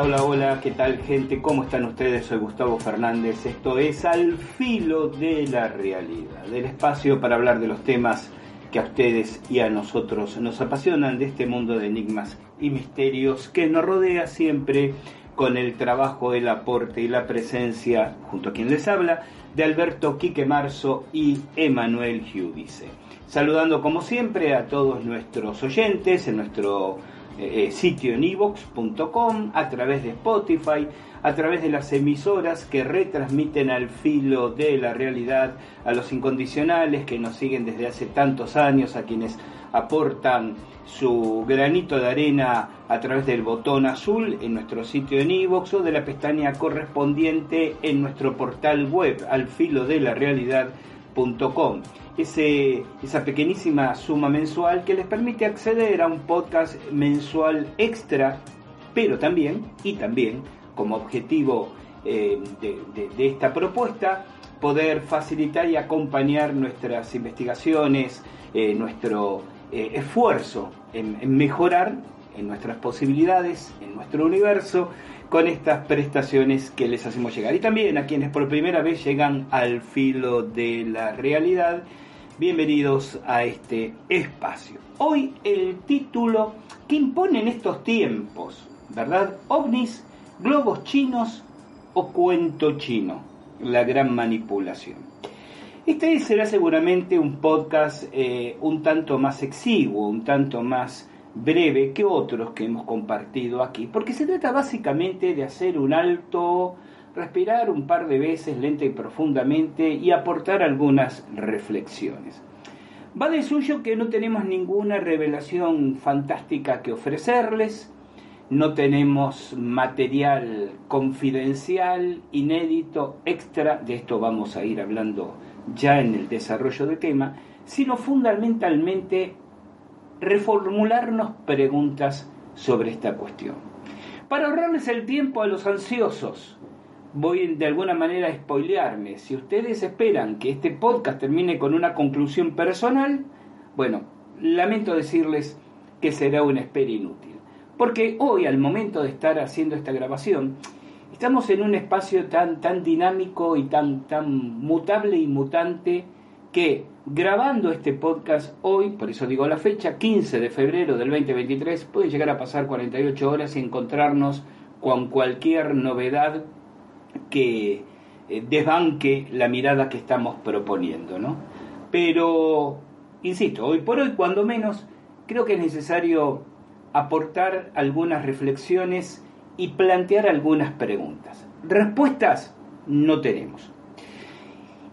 Hola, hola, hola, ¿qué tal gente? ¿Cómo están ustedes? Soy Gustavo Fernández. Esto es Al Filo de la Realidad, del espacio para hablar de los temas que a ustedes y a nosotros nos apasionan de este mundo de enigmas y misterios que nos rodea siempre con el trabajo, el aporte y la presencia, junto a quien les habla, de Alberto Quique Marzo y Emanuel Giudice. Saludando como siempre a todos nuestros oyentes en nuestro eh, sitio en evox.com, a través de Spotify, a través de las emisoras que retransmiten al filo de la realidad, a los incondicionales que nos siguen desde hace tantos años, a quienes aportan su granito de arena a través del botón azul en nuestro sitio en iVoox o de la pestaña correspondiente en nuestro portal web al filo de la realidad.com. Esa pequeñísima suma mensual que les permite acceder a un podcast mensual extra, pero también, y también, como objetivo eh, de esta propuesta, poder facilitar y acompañar nuestras investigaciones, eh, nuestro eh, esfuerzo en, en, mejorar en nuestras posibilidades, en nuestro universo, con estas prestaciones que les hacemos llegar. Y también a quienes por primera vez llegan al filo de la realidad, bienvenidos a este espacio. Hoy el título que imponen estos tiempos, ¿verdad? OVNIs, globos chinos o cuento chino, la gran manipulación. Este será seguramente un podcast eh, un tanto más exiguo, un tanto más breve que otros que hemos compartido aquí, porque se trata básicamente de hacer un alto, respirar un par de veces lenta y profundamente y aportar algunas reflexiones. Va de suyo que no tenemos ninguna revelación fantástica que ofrecerles, no tenemos material confidencial, inédito, extra, de esto vamos a ir hablando ya en el desarrollo del tema, sino fundamentalmente reformularnos preguntas sobre esta cuestión. Para ahorrarles el tiempo a los ansiosos, voy de alguna manera a spoilearme. Si ustedes esperan que este podcast termine con una conclusión personal, bueno, lamento decirles que será una espera inútil. Porque hoy, al momento de estar haciendo esta grabación, estamos en un espacio tan, tan dinámico y tan, tan mutable y mutante que grabando este podcast hoy, por eso digo la fecha, 15 de febrero del 2023, puede llegar a pasar 48 horas y encontrarnos con cualquier novedad que eh, desbanque la mirada que estamos proponiendo, ¿no? Pero, insisto, hoy por hoy, cuando menos, creo que es necesario aportar algunas reflexiones y plantear algunas preguntas. Respuestas no tenemos.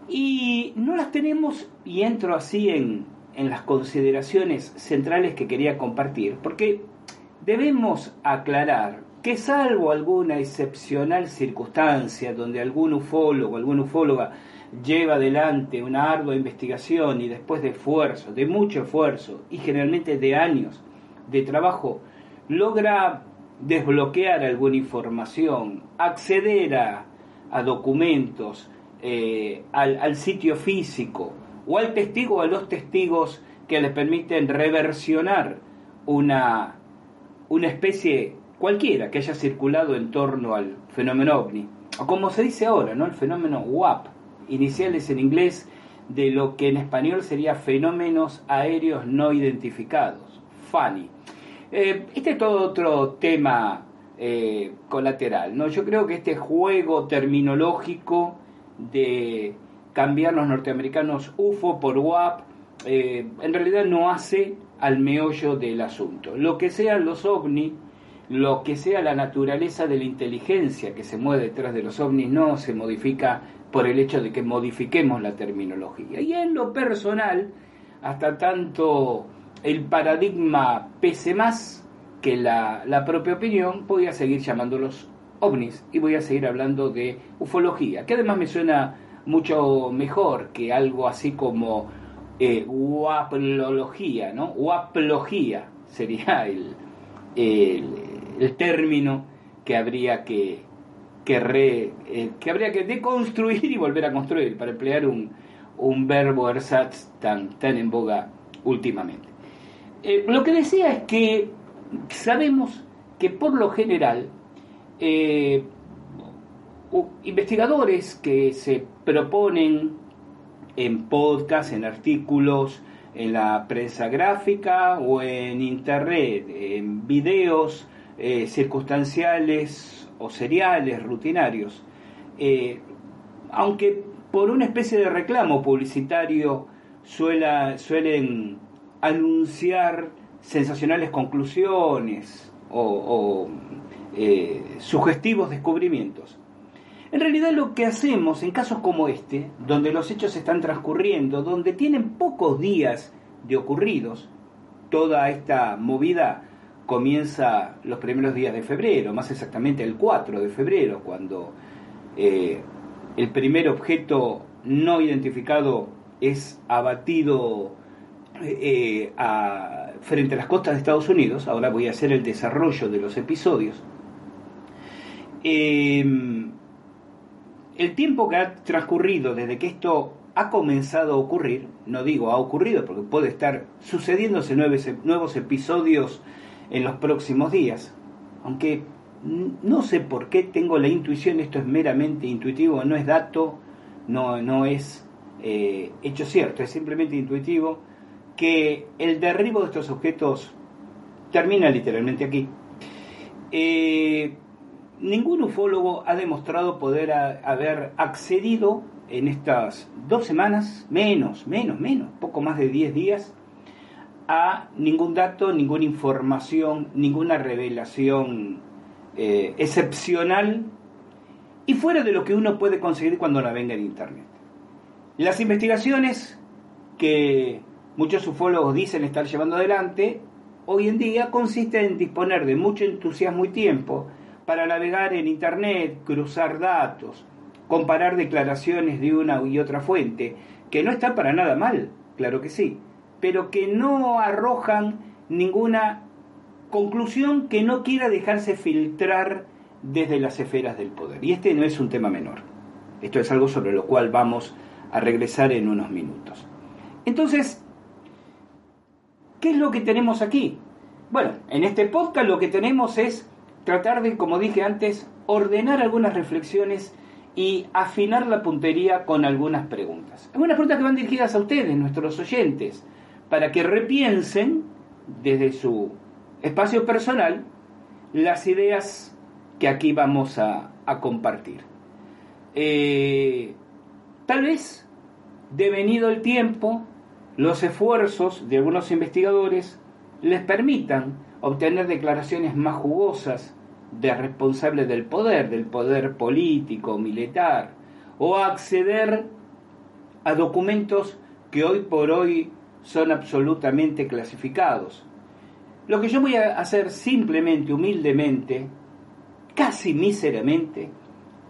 Y no las tenemos, y entro así en, en las consideraciones centrales que quería compartir, porque debemos aclarar que salvo alguna excepcional circunstancia donde algún ufólogo, alguna ufóloga lleva adelante una ardua investigación y después de esfuerzo, de mucho esfuerzo y generalmente de años de trabajo, logra desbloquear alguna información, acceder a, documentos, eh, al, al, sitio físico o al testigo o a los testigos que le permiten reversionar una, una especie cualquiera que haya circulado en torno al fenómeno ovni, o como se dice ahora, ¿no? el fenómeno WAP, iniciales en inglés de lo que en español sería fenómenos aéreos no identificados, FANI. Eh, este es todo otro tema eh, colateral, ¿no? Yo creo que este juego terminológico de cambiar los norteamericanos UFO por WAP, eh, en realidad no hace al meollo del asunto. Lo que sean los ovni, lo que sea la naturaleza de la inteligencia que se mueve detrás de los ovnis no se modifica por el hecho de que modifiquemos la terminología. Y en lo personal, hasta tanto el paradigma pese más que la, la propia opinión, voy a seguir llamándolos ovnis y voy a seguir hablando de ufología, que además me suena mucho mejor que algo así como eh, ¿no? Guaplogía sería el, el, término que habría que, que, eh, que habría que deconstruir y volver a construir, para emplear un, un verbo ersatz tan, tan en boga últimamente. Eh, lo que decía es que sabemos que por lo general eh, investigadores que se proponen en podcast, en artículos, en la prensa gráfica o en internet, en videos eh, circunstanciales o seriales, rutinarios. Eh, aunque por una especie de reclamo publicitario suelen anunciar sensacionales conclusiones o, eh, sugestivos descubrimientos. En realidad lo que hacemos en casos como este, donde los hechos están transcurriendo, donde tienen pocos días de ocurridos, toda esta movida comienza los primeros días de febrero, más exactamente el 4 de febrero, cuando eh, el primer objeto no identificado es abatido eh, frente a las costas de Estados Unidos. Ahora voy a hacer el desarrollo de los episodios. Eh, el tiempo que ha transcurrido desde que esto ha comenzado a ocurrir, no digo ha ocurrido porque puede estar sucediéndose nuevos, episodios en los próximos días, aunque no sé por qué tengo la intuición, esto es meramente intuitivo, no es dato, no, no es eh, hecho cierto, es simplemente intuitivo, que el derribo de estos objetos termina literalmente aquí. Eh, ningún ufólogo ha demostrado poder haber accedido en estas dos semanas, menos, menos, menos, poco más de 10 días, a ningún dato, ninguna información, ninguna revelación eh, excepcional y fuera de lo que uno puede conseguir cuando navega en Internet. Las investigaciones que muchos ufólogos dicen estar llevando adelante hoy en día consisten en disponer de mucho entusiasmo y tiempo para navegar en Internet, cruzar datos, comparar declaraciones de una y otra fuente, que no está para nada mal, claro que sí, pero que no arrojan ninguna conclusión que no quiera dejarse filtrar desde las esferas del poder. Y este no es un tema menor. Esto es algo sobre lo cual vamos a regresar en unos minutos. Entonces, ¿qué es lo que tenemos aquí? Bueno, en este podcast lo que tenemos es tratar de, como dije antes, ordenar algunas reflexiones y afinar la puntería con algunas preguntas. Algunas preguntas que van dirigidas a ustedes, nuestros oyentes, para que repiensen desde su espacio personal las ideas que aquí vamos a, compartir. Eh, tal vez, devenido el tiempo, los esfuerzos de algunos investigadores les permitan obtener declaraciones más jugosas de responsables del poder, del poder político, militar, o acceder a documentos que hoy por hoy son absolutamente clasificados. Lo que yo voy a hacer simplemente, humildemente, casi míseramente,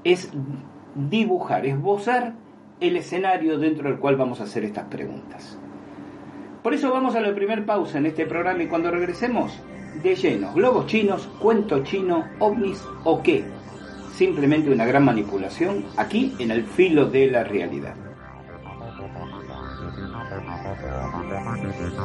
es dibujar, esbozar el escenario dentro del cual vamos a hacer estas preguntas. Por eso vamos a la primera pausa en este programa y cuando regresemos, de lleno, globos chinos, cuento chino, ovnis o qué. Simplemente una gran manipulación aquí en el filo de la realidad.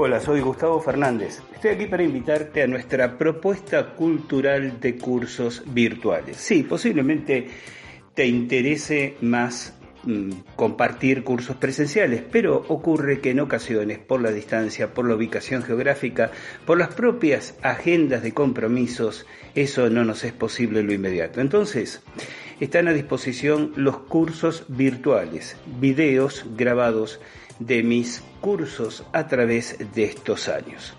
Hola, soy Gustavo Fernández. Estoy aquí para invitarte a nuestra propuesta cultural de cursos virtuales. Sí, posiblemente te interese más mm, compartir cursos presenciales, pero ocurre que en ocasiones, por la distancia, por la ubicación geográfica, por las propias agendas de compromisos, eso no nos es posible en lo inmediato. Entonces, están a disposición los cursos virtuales, videos grabados de mis cursos a través de estos años.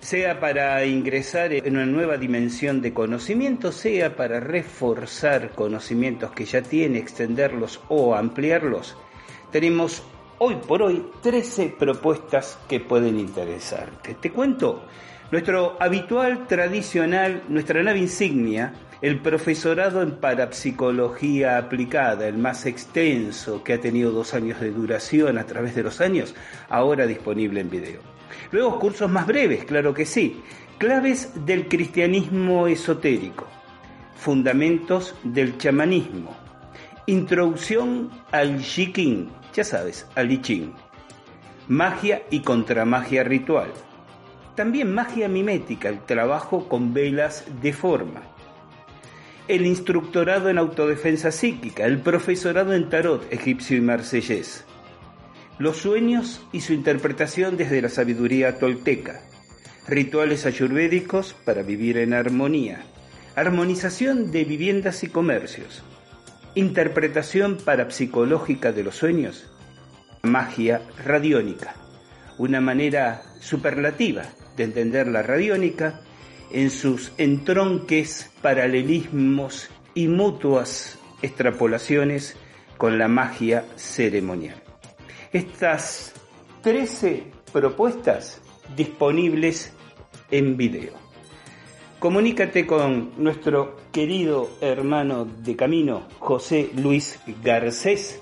Sea para ingresar en una nueva dimensión de conocimiento, sea para reforzar conocimientos que ya tiene, extenderlos o ampliarlos, tenemos hoy por hoy 13 propuestas que pueden interesarte. Te cuento, nuestro habitual, tradicional, nuestra nave insignia, el profesorado en parapsicología aplicada, el más extenso, que ha tenido dos años de duración a través de los años, ahora disponible en video. Luego cursos más breves, claro que sí. Claves del cristianismo esotérico. Fundamentos del chamanismo. Introducción al Shiking, ya sabes, al I. Magia y contramagia ritual. También magia mimética, el trabajo con velas de forma el instructorado en autodefensa psíquica, el profesorado en tarot egipcio y marsellés, los sueños y su interpretación desde la sabiduría tolteca, rituales ayurvédicos para vivir en armonía, armonización de viviendas y comercios, interpretación parapsicológica de los sueños, magia radiónica, una manera superlativa de entender la radiónica en sus entronques, paralelismos y mutuas extrapolaciones con la magia ceremonial. Estas 13 propuestas disponibles en video. Comunícate con nuestro querido hermano de camino, José Luis Garcés,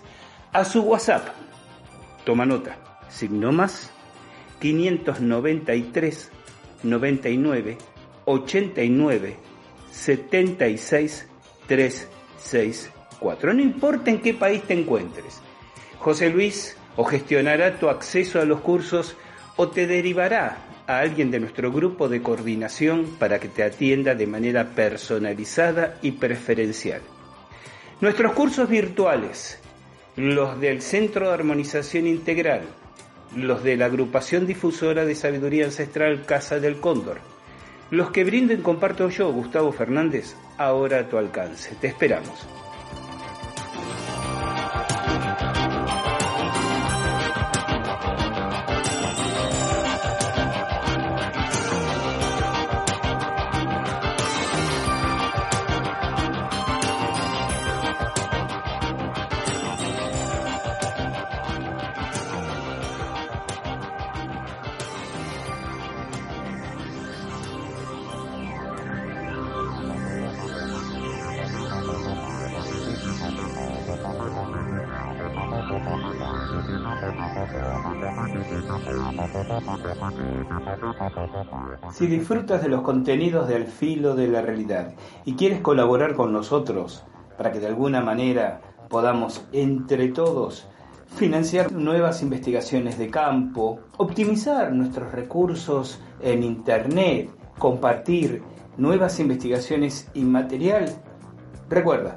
a su WhatsApp. Toma nota, signo más 593 99 89 76 364. No importa en qué país te encuentres. José Luis o gestionará tu acceso a los cursos o te derivará a alguien de nuestro grupo de coordinación para que te atienda de manera personalizada y preferencial. Nuestros cursos virtuales, los del Centro de Armonización Integral, los de la Agrupación Difusora de Sabiduría Ancestral Casa del Cóndor, los que brinden comparto yo, Gustavo Fernández, ahora a tu alcance. Te esperamos. Si disfrutas de los contenidos del filo de la realidad y quieres colaborar con nosotros para que de alguna manera podamos entre todos financiar nuevas investigaciones de campo, optimizar nuestros recursos en Internet, compartir nuevas investigaciones y material, recuerda.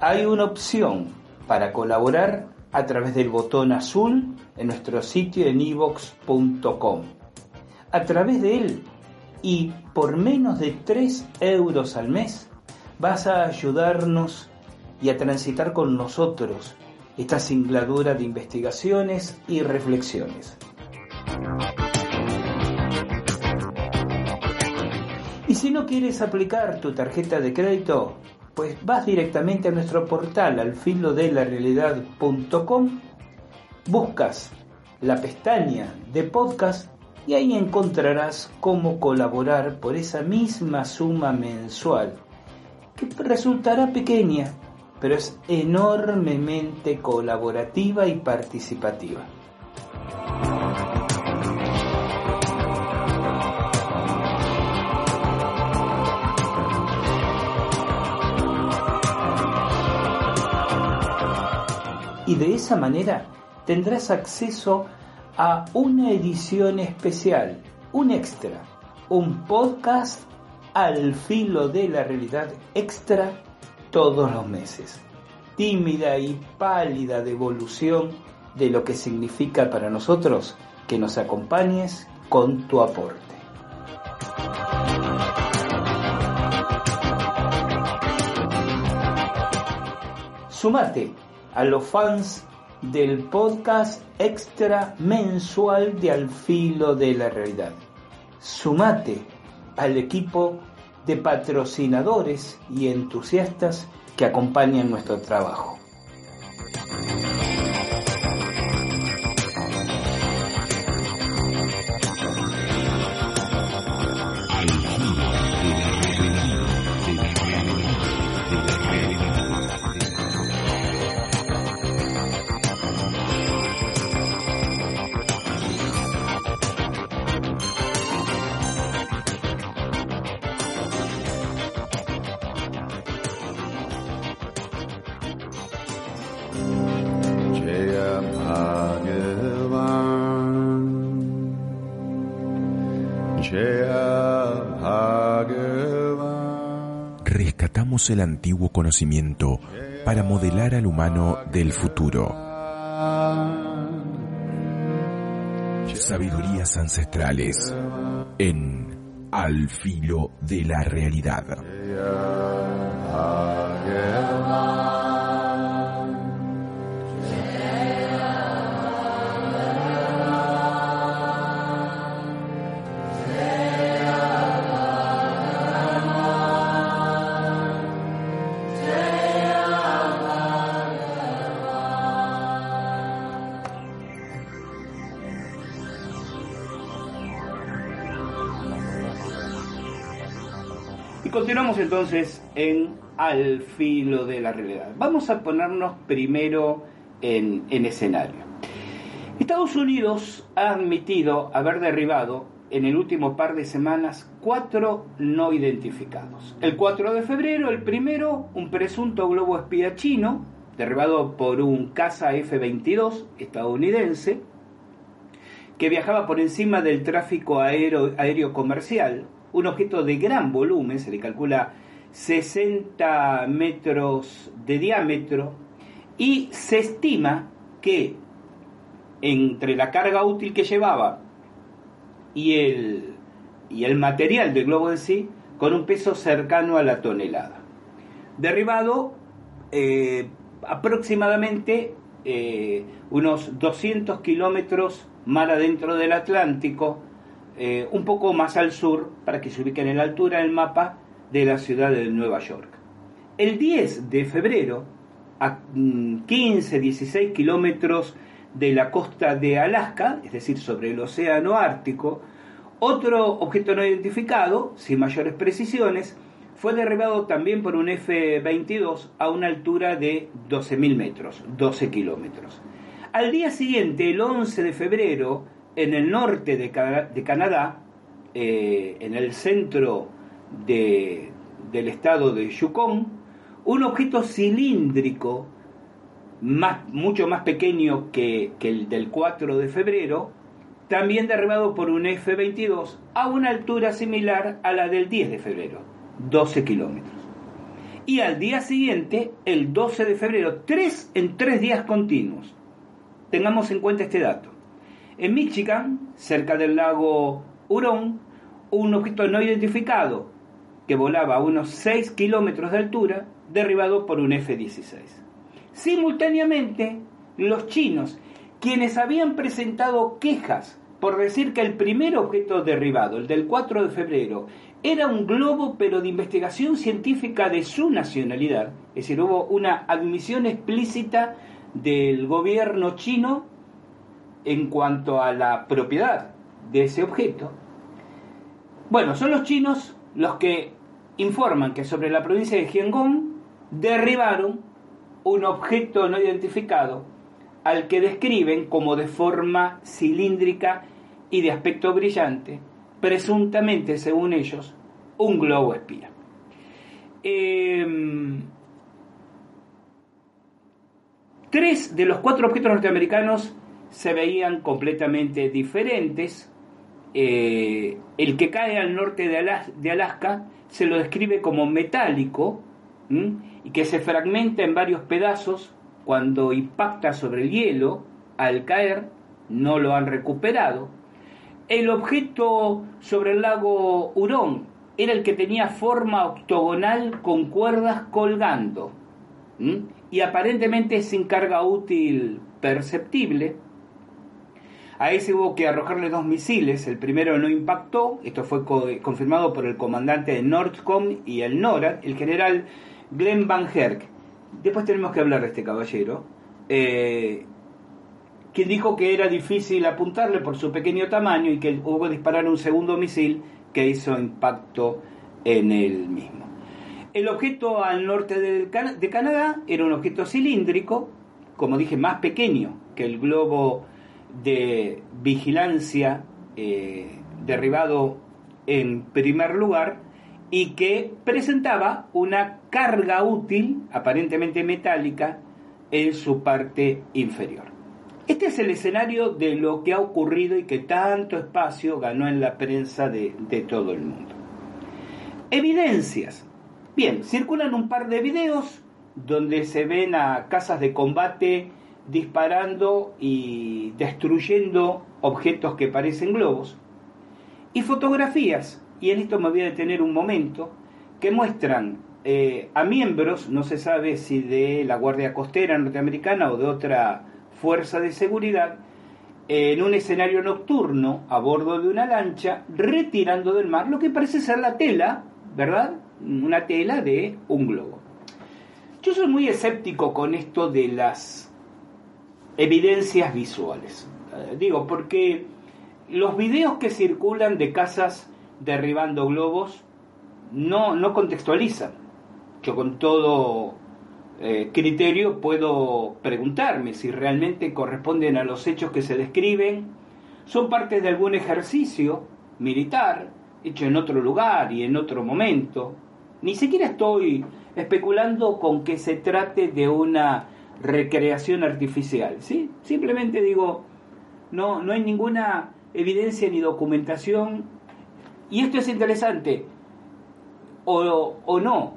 Hay una opción para colaborar a través del botón azul en nuestro sitio en evox.com. A través de él y por menos de 3 euros al mes vas a ayudarnos y a transitar con nosotros esta singladura de investigaciones y reflexiones. Y si no quieres aplicar tu tarjeta de crédito, pues vas directamente a nuestro portal al buscas la pestaña de podcast y ahí encontrarás cómo colaborar por esa misma suma mensual, que resultará pequeña, pero es enormemente colaborativa y participativa. Y de esa manera tendrás acceso a una edición especial, un extra, un podcast al filo de la realidad extra todos los meses. Tímida y pálida devolución de lo que significa para nosotros que nos acompañes con tu aporte. Sumate a los fans del podcast extra mensual de Al Filo de la Realidad. Sumate al equipo de patrocinadores y entusiastas que acompañan nuestro trabajo. El antiguo conocimiento para modelar al humano del futuro. Sabidurías ancestrales en Al filo de la realidad. Entonces en Al filo de la realidad. Vamos a ponernos primero en, en escenario. Estados Unidos ha admitido haber derribado en el último par de semanas cuatro no identificados. El 4 de febrero, el primero, un presunto globo espía chino, derribado por un caza F-22 estadounidense, que viajaba por encima del tráfico aéreo comercial un objeto de gran volumen, se le calcula 60 metros de diámetro, y se estima que entre la carga útil que llevaba y el, y el material del globo en sí, con un peso cercano a la tonelada. Derribado eh, aproximadamente eh, unos 200 kilómetros mar adentro del Atlántico, eh, un poco más al sur para que se ubiquen en la altura del mapa de la ciudad de Nueva York. El 10 de febrero, a 15-16 mm, kilómetros de la costa de Alaska, es decir, sobre el Océano Ártico, otro objeto no identificado, sin mayores precisiones, fue derribado también por un F-22 a una altura de 12.000 metros, 12 kilómetros. Al día siguiente, el 11 de febrero, en el norte de, Canadá, eh, en el centro del estado de Yukon, un objeto cilíndrico mucho más pequeño que, que el del 4 de febrero, también derribado por un F-22 a una altura similar a la del 10 de febrero, 12 kilómetros. Y al día siguiente, el 12 de febrero, tres en tres días continuos. Tengamos en cuenta este dato. En Michigan, cerca del lago Hurón, un objeto no identificado que volaba a unos 6 kilómetros de altura, derribado por un F-16. Simultáneamente, los chinos, quienes habían presentado quejas por decir que el primer objeto derribado, el del 4 de febrero, era un globo pero de investigación científica de su nacionalidad, es decir, hubo una admisión explícita del gobierno chino en cuanto a la propiedad de ese objeto. Bueno, son los chinos los que informan que sobre la provincia de Jiangong derribaron un objeto no identificado al que describen como de forma cilíndrica y de aspecto brillante, presuntamente, según ellos, un globo espía. Em, tres de los cuatro objetos norteamericanos se veían completamente diferentes. Eh, el que cae al norte de, Alaska se lo describe como metálico y que se fragmenta en varios pedazos cuando impacta sobre el hielo, al caer no lo han recuperado. El objeto sobre el lago Hurón era el que tenía forma octogonal con cuerdas colgando y aparentemente sin carga útil perceptible. A ese hubo que arrojarle dos misiles, el primero no impactó, esto fue confirmado por el comandante de Nordcom y el NORAD, el general Glenn Van Herk. Después tenemos que hablar de este caballero, eh, quien dijo que era difícil apuntarle por su pequeño tamaño y que hubo que disparar un segundo misil que hizo impacto en el mismo. El objeto al norte de, Canadá era un objeto cilíndrico, como dije, más pequeño que el globo de vigilancia eh, derribado en primer lugar y que presentaba una carga útil, aparentemente metálica, en su parte inferior. Este es el escenario de lo que ha ocurrido y que tanto espacio ganó en la prensa de, de todo el mundo. Evidencias. Bien, circulan un par de videos donde se ven a casas de combate disparando y destruyendo objetos que parecen globos. Y fotografías, y en esto me voy a detener un momento, que muestran eh, a miembros, no se sabe si de la Guardia Costera norteamericana o de otra fuerza de seguridad, en un escenario nocturno a bordo de una lancha, retirando del mar lo que parece ser la tela, ¿verdad? Una tela de un globo. Yo soy muy escéptico con esto de las evidencias visuales. Eh, digo, porque los videos que circulan de casas derribando globos no, no contextualizan. Yo con todo eh, criterio puedo preguntarme si realmente corresponden a los hechos que se describen, son parte de algún ejercicio militar hecho en otro lugar y en otro momento. Ni siquiera estoy especulando con que se trate de una recreación artificial, ¿sí? Simplemente digo, no, no hay ninguna evidencia ni documentación. Y esto es interesante, o, o no,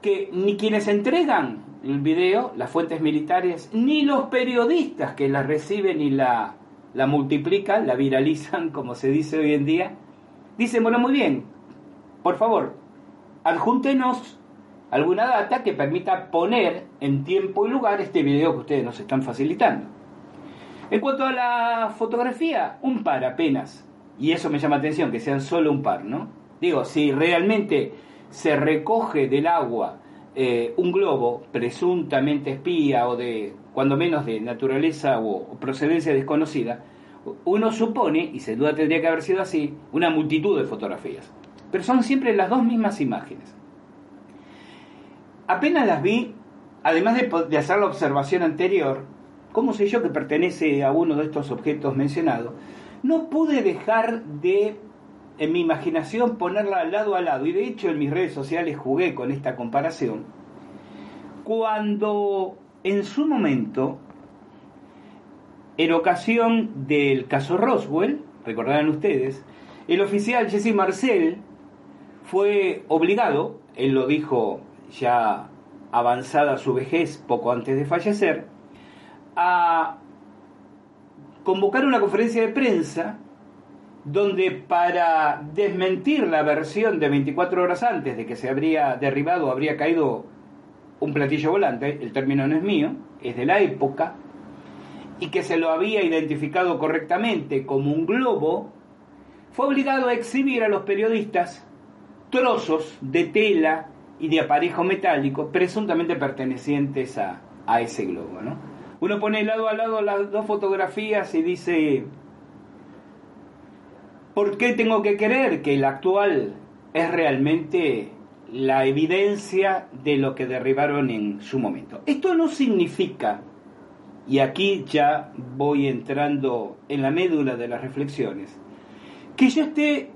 que ni quienes entregan el video, las fuentes militares, ni los periodistas que la reciben y la, la multiplican, la viralizan, como se dice hoy en día, dicen, bueno, muy bien, por favor, adjúntenos alguna data que permita poner en tiempo y lugar este video que ustedes nos están facilitando. En cuanto a la fotografía, un par apenas. Y eso me llama atención, que sean solo un par, ¿no? Digo, si realmente se recoge del agua eh, un globo presuntamente espía o de, cuando menos, de naturaleza o, procedencia desconocida, uno supone, y sin duda tendría que haber sido así, una multitud de fotografías. Pero son siempre las dos mismas imágenes. Apenas las vi, además de, hacer la observación anterior, ¿cómo sé yo que pertenece a uno de estos objetos mencionados? No pude dejar de en mi imaginación ponerla lado a lado, y de hecho en mis redes sociales jugué con esta comparación, cuando en su momento, en ocasión del caso Roswell, recordarán ustedes, el oficial Jesse Marcel fue obligado, él lo dijo ya avanzada su vejez poco antes de fallecer, a convocar una conferencia de prensa donde para desmentir la versión de 24 horas antes de que se habría derribado habría caído un platillo volante, el término no es mío, es de la época, y que se lo había identificado correctamente como un globo, fue obligado a exhibir a los periodistas trozos de tela y de aparejo metálico presuntamente pertenecientes a, a ese globo. ¿no? Uno pone lado a lado las dos fotografías y dice, ¿por qué tengo que creer que el actual es realmente la evidencia de lo que derribaron en su momento? Esto no significa, y aquí ya voy entrando en la médula de las reflexiones, que yo esté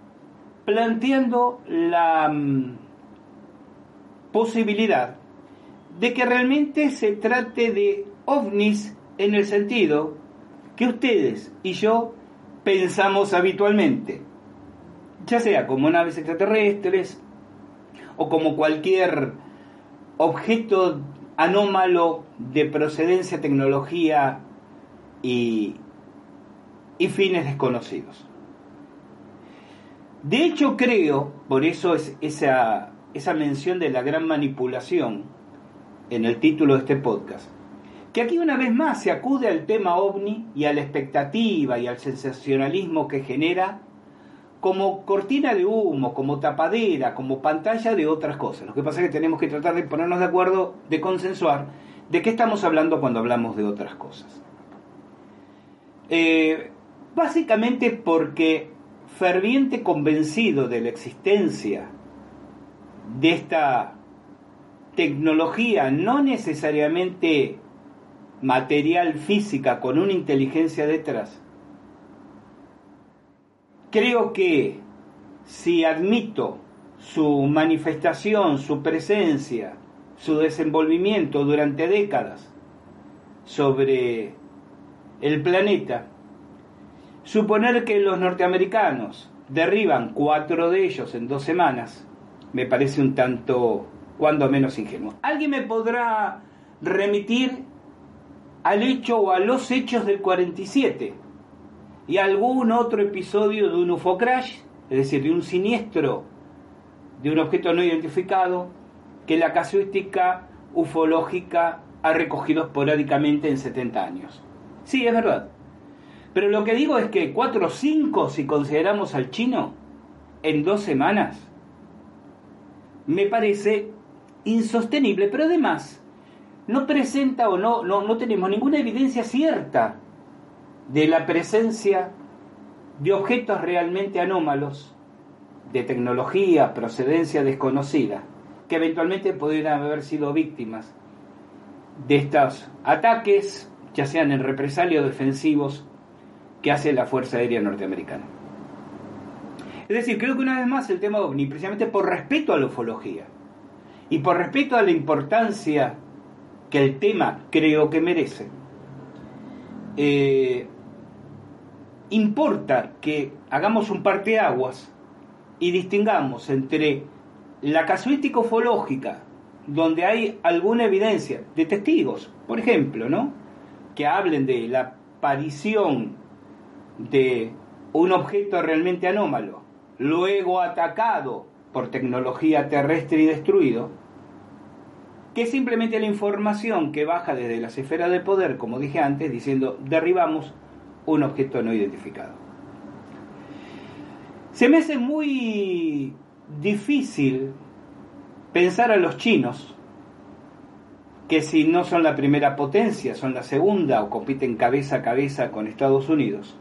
planteando la mm, posibilidad de que realmente se trate de ovnis en el sentido que ustedes y yo pensamos habitualmente, ya sea como naves extraterrestres o como cualquier objeto anómalo de procedencia, tecnología y, y fines desconocidos. De hecho, creo, por eso es esa, esa mención de la gran manipulación en el título de este podcast, que aquí una vez más se acude al tema ovni y a la expectativa y al sensacionalismo que genera como cortina de humo, como tapadera, como pantalla de otras cosas. Lo que pasa es que tenemos que tratar de ponernos de acuerdo, de consensuar de qué estamos hablando cuando hablamos de otras cosas. Eh, básicamente porque ferviente convencido de la existencia de esta tecnología, no necesariamente material física con una inteligencia detrás, creo que si admito su manifestación, su presencia, su desenvolvimiento durante décadas sobre el planeta, Suponer que los norteamericanos derriban cuatro de ellos en dos semanas me parece un tanto, cuando menos ingenuo. ¿Alguien me podrá remitir al hecho o a los hechos del 47 y algún otro episodio de un UFO crash, es decir, de un siniestro de un objeto no identificado que la casuística ufológica ha recogido esporádicamente en 70 años? Sí, es verdad. Pero lo que digo es que 4 o 5, si consideramos al chino, en dos semanas, me parece insostenible, pero además no presenta o no, no, no tenemos ninguna evidencia cierta de la presencia de objetos realmente anómalos, de tecnología, procedencia desconocida, que eventualmente podrían haber sido víctimas de estos ataques, ya sean en represalia o defensivos, que hace la Fuerza Aérea Norteamericana. Es decir, creo que una vez más el tema ovni, precisamente por respeto a la ufología y por respeto a la importancia que el tema creo que merece, eh, importa que hagamos un parteaguas y distingamos entre la casuística ufológica, donde hay alguna evidencia de testigos, por ejemplo, ¿no? que hablen de la aparición de un objeto realmente anómalo, luego atacado por tecnología terrestre y destruido, que simplemente la información que baja desde las esferas de poder, como dije antes, diciendo derribamos un objeto no identificado. Se me hace muy difícil pensar a los chinos, que si no son la primera potencia, son la segunda o compiten cabeza a cabeza con Estados Unidos,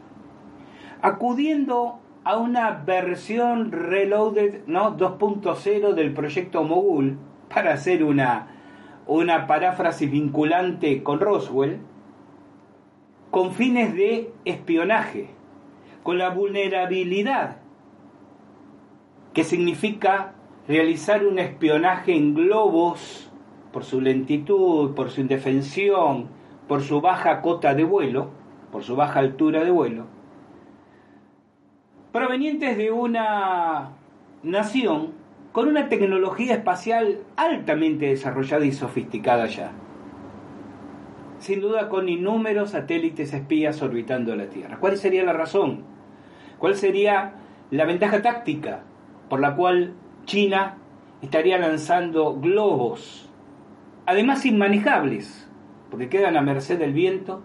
acudiendo a una versión reloaded ¿no? 2.0 del proyecto Mogul para hacer una, una paráfrasis vinculante con Roswell, con fines de espionaje, con la vulnerabilidad que significa realizar un espionaje en globos por su lentitud, por su indefensión, por su baja cota de vuelo, por su baja altura de vuelo, provenientes de una nación con una tecnología espacial altamente desarrollada y sofisticada ya. Sin duda con innúmeros satélites espías orbitando la Tierra. ¿Cuál sería la razón? ¿Cuál sería la ventaja táctica por la cual China estaría lanzando globos, además inmanejables, porque quedan a merced del viento?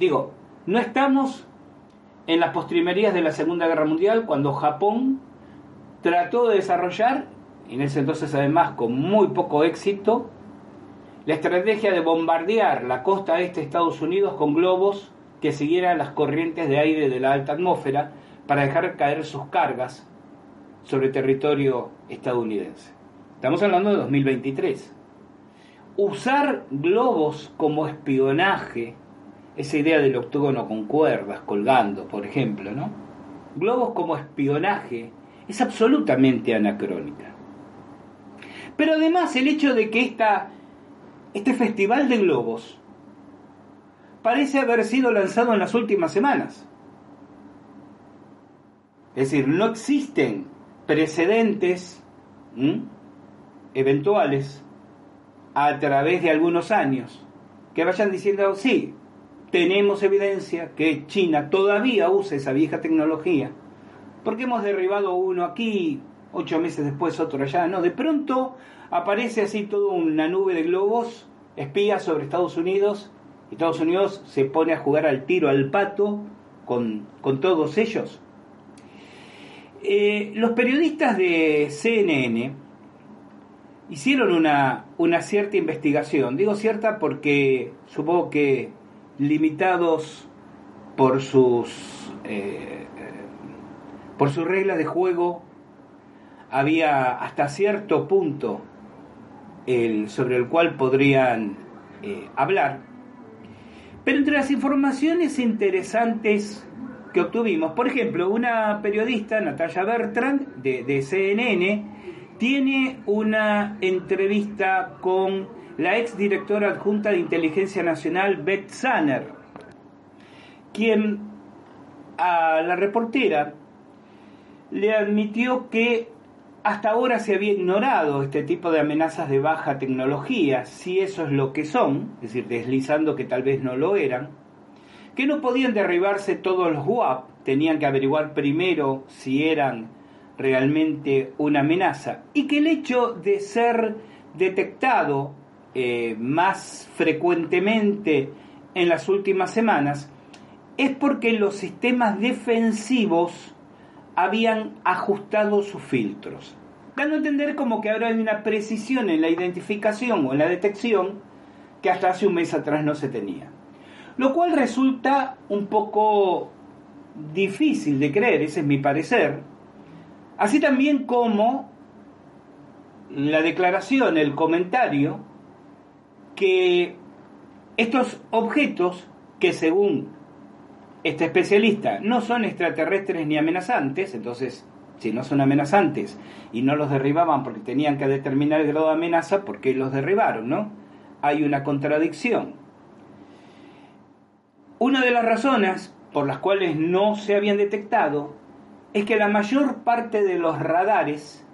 Digo, no estamos en las postrimerías de la Segunda Guerra Mundial cuando Japón trató de desarrollar, en ese entonces además con muy poco éxito, la estrategia de bombardear la costa este de Estados Unidos con globos que siguieran las corrientes de aire de la alta atmósfera para dejar caer sus cargas sobre territorio estadounidense. Estamos hablando de 2023. Usar globos como espionaje, esa idea del octógono con cuerdas colgando, por ejemplo, ¿no? Globos como espionaje es absolutamente anacrónica. Pero además el hecho de que esta, este festival de globos parece haber sido lanzado en las últimas semanas. Es decir, no existen precedentes eventuales a través de algunos años que vayan diciendo, sí, tenemos evidencia que China todavía usa esa vieja tecnología, porque hemos derribado uno aquí, ocho meses después otro allá, no, de pronto aparece así toda una nube de globos espías sobre Estados Unidos, y Estados Unidos se pone a jugar al tiro, al pato, con, con todos ellos. Eh, los periodistas de CNN hicieron una, una cierta investigación. Digo cierta porque supongo que limitados por sus eh, por sus reglas de juego había hasta cierto punto el, sobre el cual podrían eh, hablar. Pero entre las informaciones interesantes que obtuvimos. Por ejemplo, una periodista, Natalia Bertrand, de, CNN, tiene una entrevista con la ex directora adjunta de Inteligencia Nacional, Beth Sanner, quien a la reportera le admitió que hasta ahora se había ignorado este tipo de amenazas de baja tecnología, si eso es lo que son, es decir, deslizando que tal vez no lo eran, que no podían derribarse todos los WAP, tenían que averiguar primero si eran realmente una amenaza y que el hecho de ser detectado eh, más frecuentemente en las últimas semanas es porque los sistemas defensivos habían ajustado sus filtros, dando a entender como que ahora hay una precisión en la identificación o en la detección que hasta hace un mes atrás no se tenía. Lo cual resulta un poco difícil de creer, ese es mi parecer, así también como la declaración, el comentario, que estos objetos, que según este especialista no son extraterrestres ni amenazantes, entonces si no son amenazantes y no los derribaban porque tenían que determinar el grado de amenaza, ¿por qué los derribaron? ¿no? Hay una contradicción. Una de las razones por las cuales no se habían detectado es que la mayor parte de los radares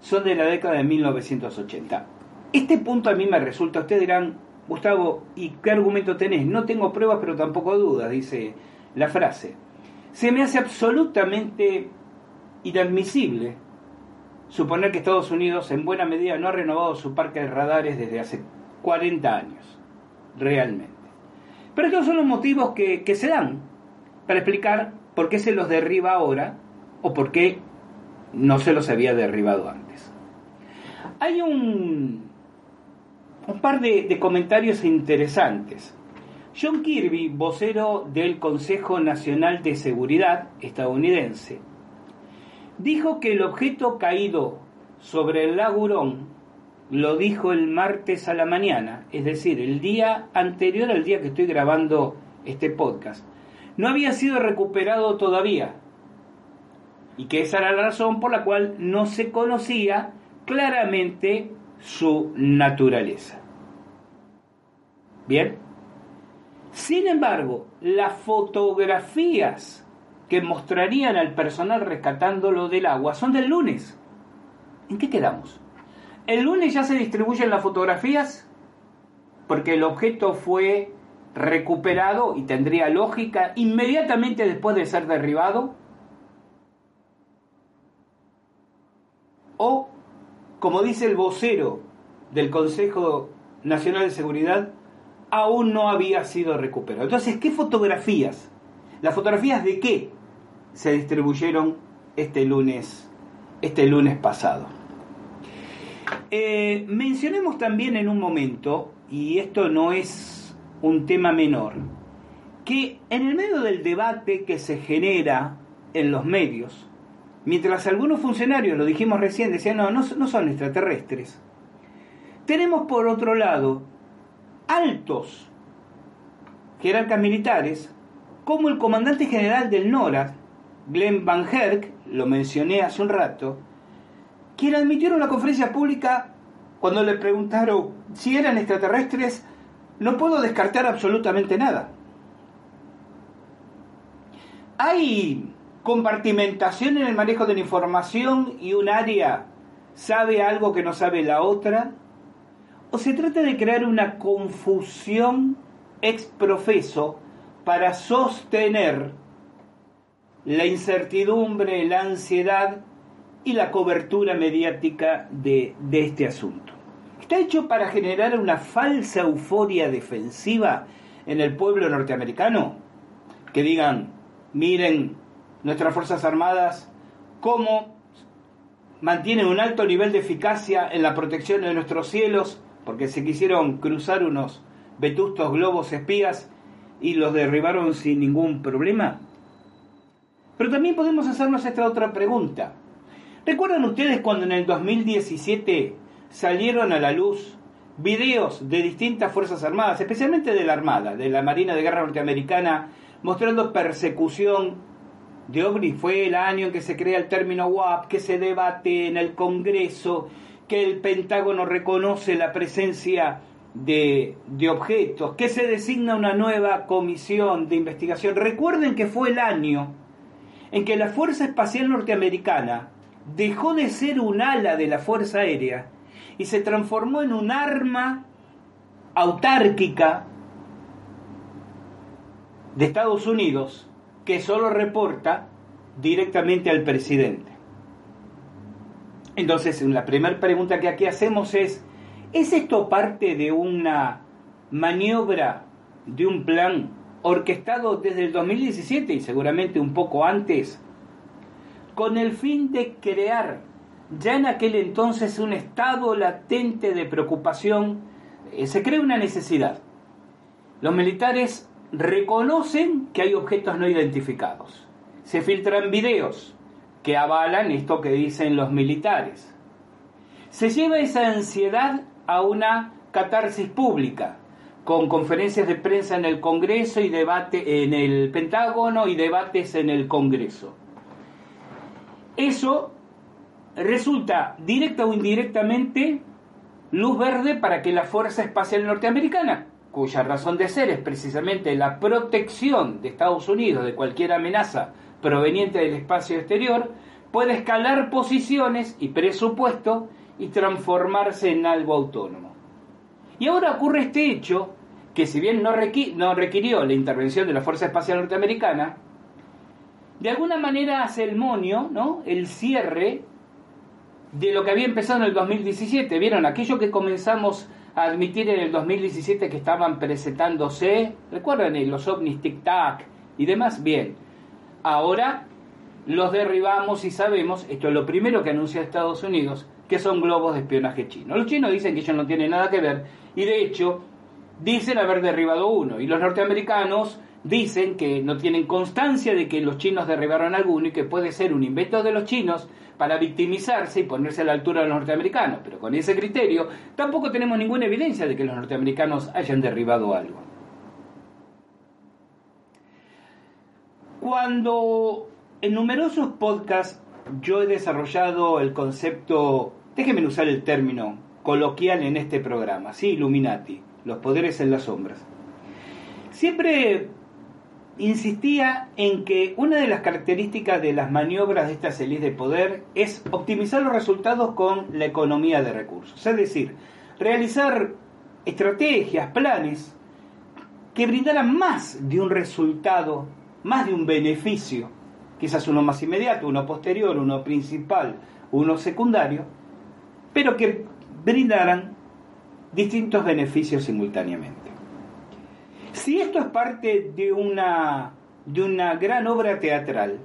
son de la década de 1980. Este punto a mí me resulta, ustedes dirán, Gustavo, ¿y qué argumento tenés? No tengo pruebas, pero tampoco dudas, dice la frase. Se me hace absolutamente inadmisible suponer que Estados Unidos en buena medida no ha renovado su parque de radares desde hace 40 años, realmente. Pero estos son los motivos que, se dan para explicar por qué se los derriba ahora o por qué no se los había derribado antes. Hay un, un par de, comentarios interesantes. John Kirby, vocero del Consejo Nacional de Seguridad estadounidense, dijo que el objeto caído sobre el lago Hurón lo dijo el martes a la mañana, es decir, el día anterior al día que estoy grabando este podcast. No había sido recuperado todavía. Y que esa era la razón por la cual no se conocía claramente su naturaleza. Bien. Sin embargo, las fotografías que mostrarían al personal rescatándolo del agua son del lunes. ¿En qué quedamos? El lunes ya se distribuyen las fotografías porque el objeto fue recuperado y tendría lógica inmediatamente después de ser derribado. O, como dice el vocero del Consejo Nacional de Seguridad, aún no había sido recuperado. Entonces, ¿qué fotografías? ¿Las fotografías de qué se distribuyeron este lunes, este lunes pasado? Eh, mencionemos también en un momento, y esto no es un tema menor, que en el medio del debate que se genera en los medios, mientras algunos funcionarios, lo dijimos recién, decían, no, no, son extraterrestres, tenemos por otro lado altos jerarcas militares, como el comandante general del NORAD, Glenn Van Herk, lo mencioné hace un rato, quien admitió en una conferencia pública cuando le preguntaron si eran extraterrestres, no puedo descartar absolutamente nada. Hay compartimentación en el manejo de la información y un área sabe algo que no sabe la otra. ¿O se trata de crear una confusión exprofeso para sostener la incertidumbre, la ansiedad y la cobertura mediática de, de este asunto? Está hecho para generar una falsa euforia defensiva en el pueblo norteamericano. Que digan, miren nuestras Fuerzas Armadas cómo mantienen un alto nivel de eficacia en la protección de nuestros cielos porque se quisieron cruzar unos vetustos globos espías y los derribaron sin ningún problema? Pero también podemos hacernos esta otra pregunta. ¿Recuerdan ustedes cuando en el 2017 salieron a la luz videos de distintas Fuerzas Armadas, especialmente de la Armada, de la Marina de Guerra Norteamericana, mostrando persecución de ovnis? Fue el año en que se crea el término WAP, que se debate en el Congreso, que el Pentágono reconoce la presencia de, de, objetos, que se designa una nueva comisión de investigación. Recuerden que fue el año en que la Fuerza Espacial Norteamericana dejó de ser un ala de la Fuerza Aérea y se transformó en un arma autárquica de Estados Unidos que solo reporta directamente al presidente. Entonces, la primera pregunta que aquí hacemos es, ¿es esto parte de una maniobra, de un plan orquestado desde el 2017 y seguramente un poco antes, con el fin de crear ya en aquel entonces un estado latente de preocupación? Eh, se crea una necesidad. Los militares reconocen que hay objetos no identificados. Se filtran videos, que avalan esto que dicen los militares. Se lleva esa ansiedad a una catarsis pública, con conferencias de prensa en el Congreso y debate en el Pentágono y debates en el Congreso. Eso resulta directa o indirectamente luz verde para que la Fuerza Espacial Norteamericana, cuya razón de ser es precisamente la protección de Estados Unidos de cualquier amenaza proveniente del espacio exterior puede escalar posiciones y presupuesto y transformarse en algo autónomo. Y ahora ocurre este hecho que si bien no, no requirió la intervención de la Fuerza Espacial Norteamericana, de alguna manera hace el monio, ¿no? el cierre de lo que había empezado en el 2017. ¿Vieron? Aquello que comenzamos admitir en el 2017 que estaban presentándose, recuerdan los ovnis tic-tac y demás, bien. Ahora los derribamos y sabemos, esto es lo primero que anuncia Estados Unidos, que son globos de espionaje chino. Los chinos dicen que ellos no tienen nada que ver y de hecho dicen haber derribado uno y los norteamericanos dicen que no tienen constancia de que los chinos derribaron alguno y que puede ser un invento de los chinos para victimizarse y ponerse a la altura de los norteamericanos. Pero con ese criterio tampoco tenemos ninguna evidencia de que los norteamericanos hayan derribado algo. Cuando en numerosos podcasts yo he desarrollado el concepto, déjenme usar el término coloquial en este programa, sí, Illuminati, los poderes en las sombras. Siempre insistía en que una de las características de las maniobras de esta élites de poder es optimizar los resultados con la economía de recursos, es decir, realizar estrategias, planes que brindaran más de un resultado, más de un beneficio, quizás uno más inmediato, uno posterior, uno principal, uno secundario, pero que brindaran distintos beneficios simultáneamente. Si esto es parte de una, de una gran obra teatral,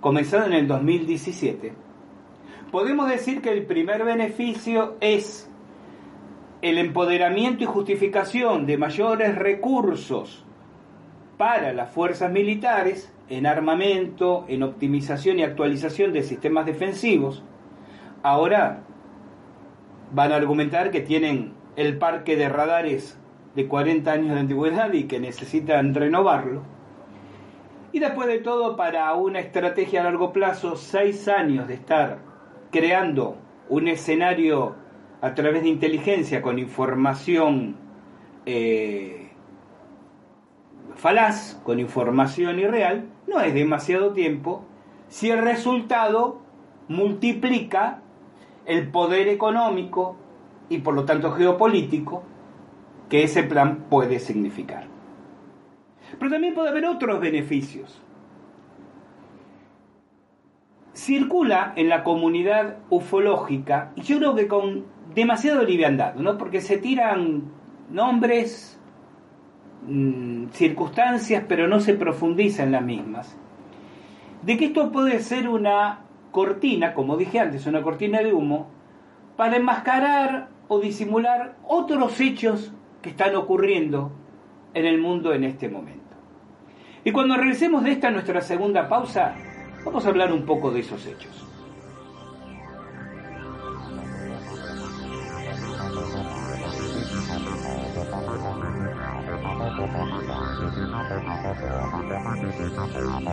comenzada en el 2017, podemos decir que el primer beneficio es el empoderamiento y justificación de mayores recursos para las fuerzas militares en armamento, en optimización y actualización de sistemas defensivos, ahora van a argumentar que tienen el parque de radares de 40 años de antigüedad y que necesitan renovarlo. Y después de todo, para una estrategia a largo plazo, seis años de estar creando un escenario a través de inteligencia con información eh, falaz, con información irreal, no es demasiado tiempo si el resultado multiplica el poder económico y por lo tanto geopolítico que ese plan puede significar. Pero también puede haber otros beneficios. Circula en la comunidad ufológica, y yo creo que con demasiado liviandad, ¿no? porque se tiran nombres, mm, circunstancias, pero no se profundiza en las mismas, de que esto puede ser una cortina, como dije antes, una cortina de humo, para enmascarar o disimular otros hechos que están ocurriendo en el mundo en este momento. Y cuando regresemos de esta nuestra segunda pausa, vamos a hablar un poco de esos hechos.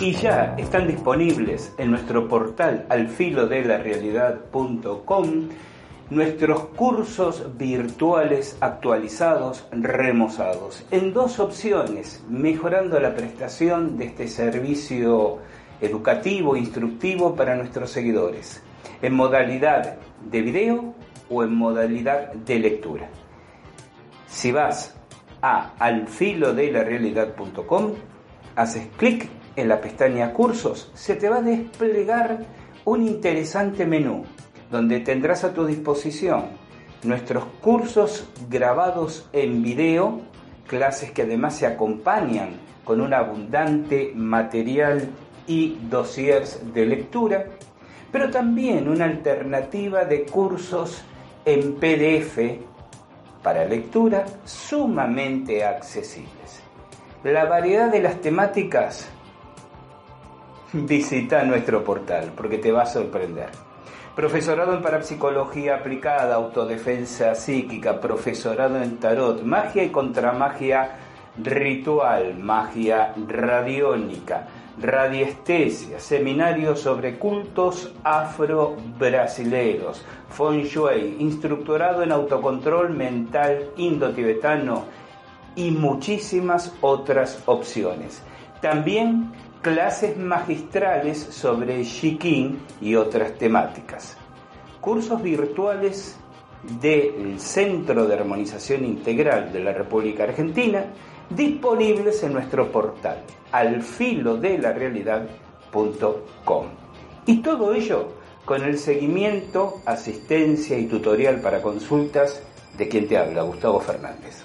y ya están disponibles en nuestro portal alfilodelarealidad.com nuestros cursos virtuales actualizados, remozados, en dos opciones, mejorando la prestación de este servicio educativo, instructivo para nuestros seguidores, en modalidad de video o en modalidad de lectura. Si vas a alfilodelarealidad.com, haces clic en la pestaña Cursos se te va a desplegar un interesante menú donde tendrás a tu disposición nuestros cursos grabados en video, clases que además se acompañan con un abundante material y dossiers de lectura, pero también una alternativa de cursos en PDF para lectura sumamente accesibles. La variedad de las temáticas visita nuestro portal porque te va a sorprender. Profesorado en parapsicología aplicada, autodefensa psíquica, profesorado en tarot, magia y contramagia ritual, magia radiónica, radiestesia, seminarios sobre cultos afro-brasileros, feng shui, instructorado en autocontrol mental indo-tibetano y muchísimas otras opciones. También clases magistrales sobre Shikin y otras temáticas, cursos virtuales del Centro de Armonización Integral de la República Argentina, disponibles en nuestro portal alfilodelarealidad.com. Y todo ello con el seguimiento, asistencia y tutorial para consultas de quien te habla, Gustavo Fernández.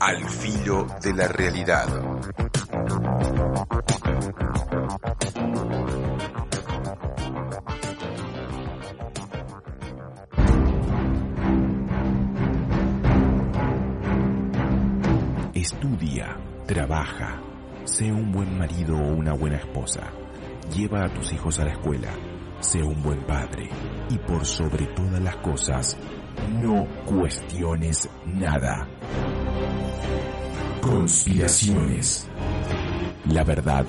Al filo de la realidad. Estudia, trabaja, sé un buen marido o una buena esposa. Lleva a tus hijos a la escuela. Sé un buen padre. Y por sobre todas las cosas, no cuestiones nada. Conspiraciones. La verdad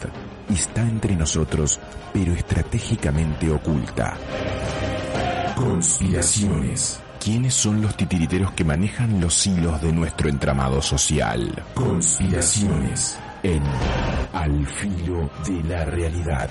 está entre nosotros, pero estratégicamente oculta. Conspiraciones. ¿Quiénes son los titiriteros que manejan los hilos de nuestro entramado social? Conspiraciones en Al filo de la realidad.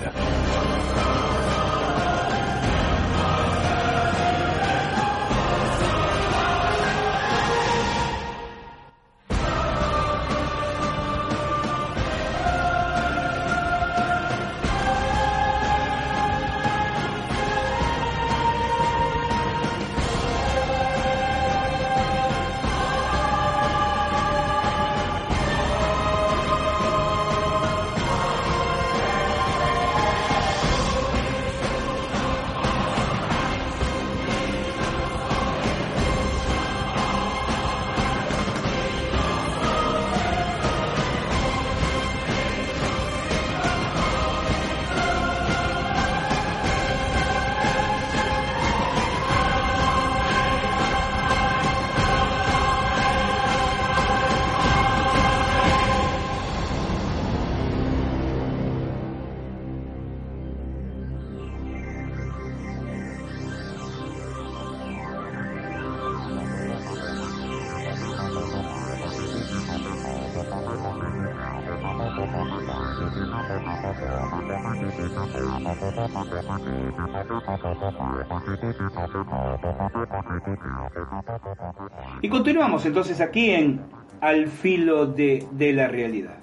Y continuamos entonces aquí en Al filo de, la realidad.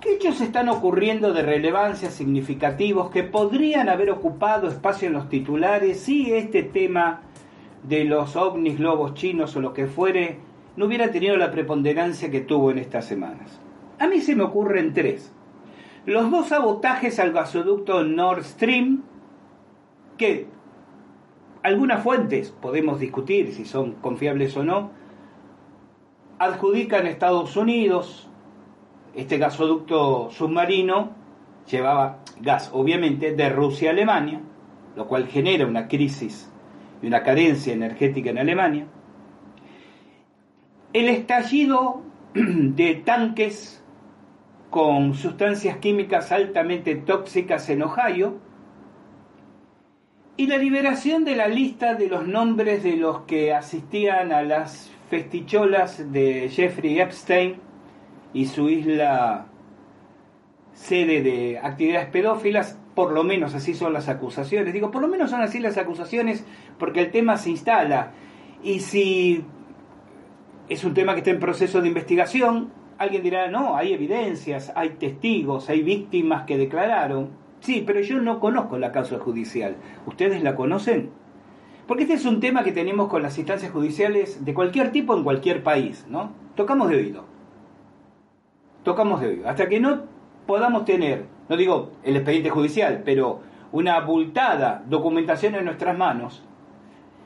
¿Qué hechos están ocurriendo de relevancia significativos que podrían haber ocupado espacio en los titulares si este tema de los ovnis, globos chinos o lo que fuere no hubiera tenido la preponderancia que tuvo en estas semanas? A mí se me ocurren tres. Los dos sabotajes al gasoducto Nord Stream, que algunas fuentes, podemos discutir si son confiables o no, adjudican a Estados Unidos, este gasoducto submarino llevaba gas, obviamente, de Rusia a Alemania, lo cual genera una crisis y una carencia energética en Alemania. El estallido de tanques con sustancias químicas altamente tóxicas en Ohio, y la liberación de la lista de los nombres de los que asistían a las festicholas de Jeffrey Epstein y su isla sede de actividades pedófilas, por lo menos así son las acusaciones. Digo, por lo menos son así las acusaciones porque el tema se instala. Y si es un tema que está en proceso de investigación, alguien dirá, no, hay evidencias, hay testigos, hay víctimas que declararon. Sí, pero yo no conozco la causa judicial. ¿Ustedes la conocen? Porque este es un tema que tenemos con las instancias judiciales de cualquier tipo en cualquier país, ¿no? Tocamos de oído. Tocamos de oído. Hasta que no podamos tener, no digo el expediente judicial, pero una abultada documentación en nuestras manos,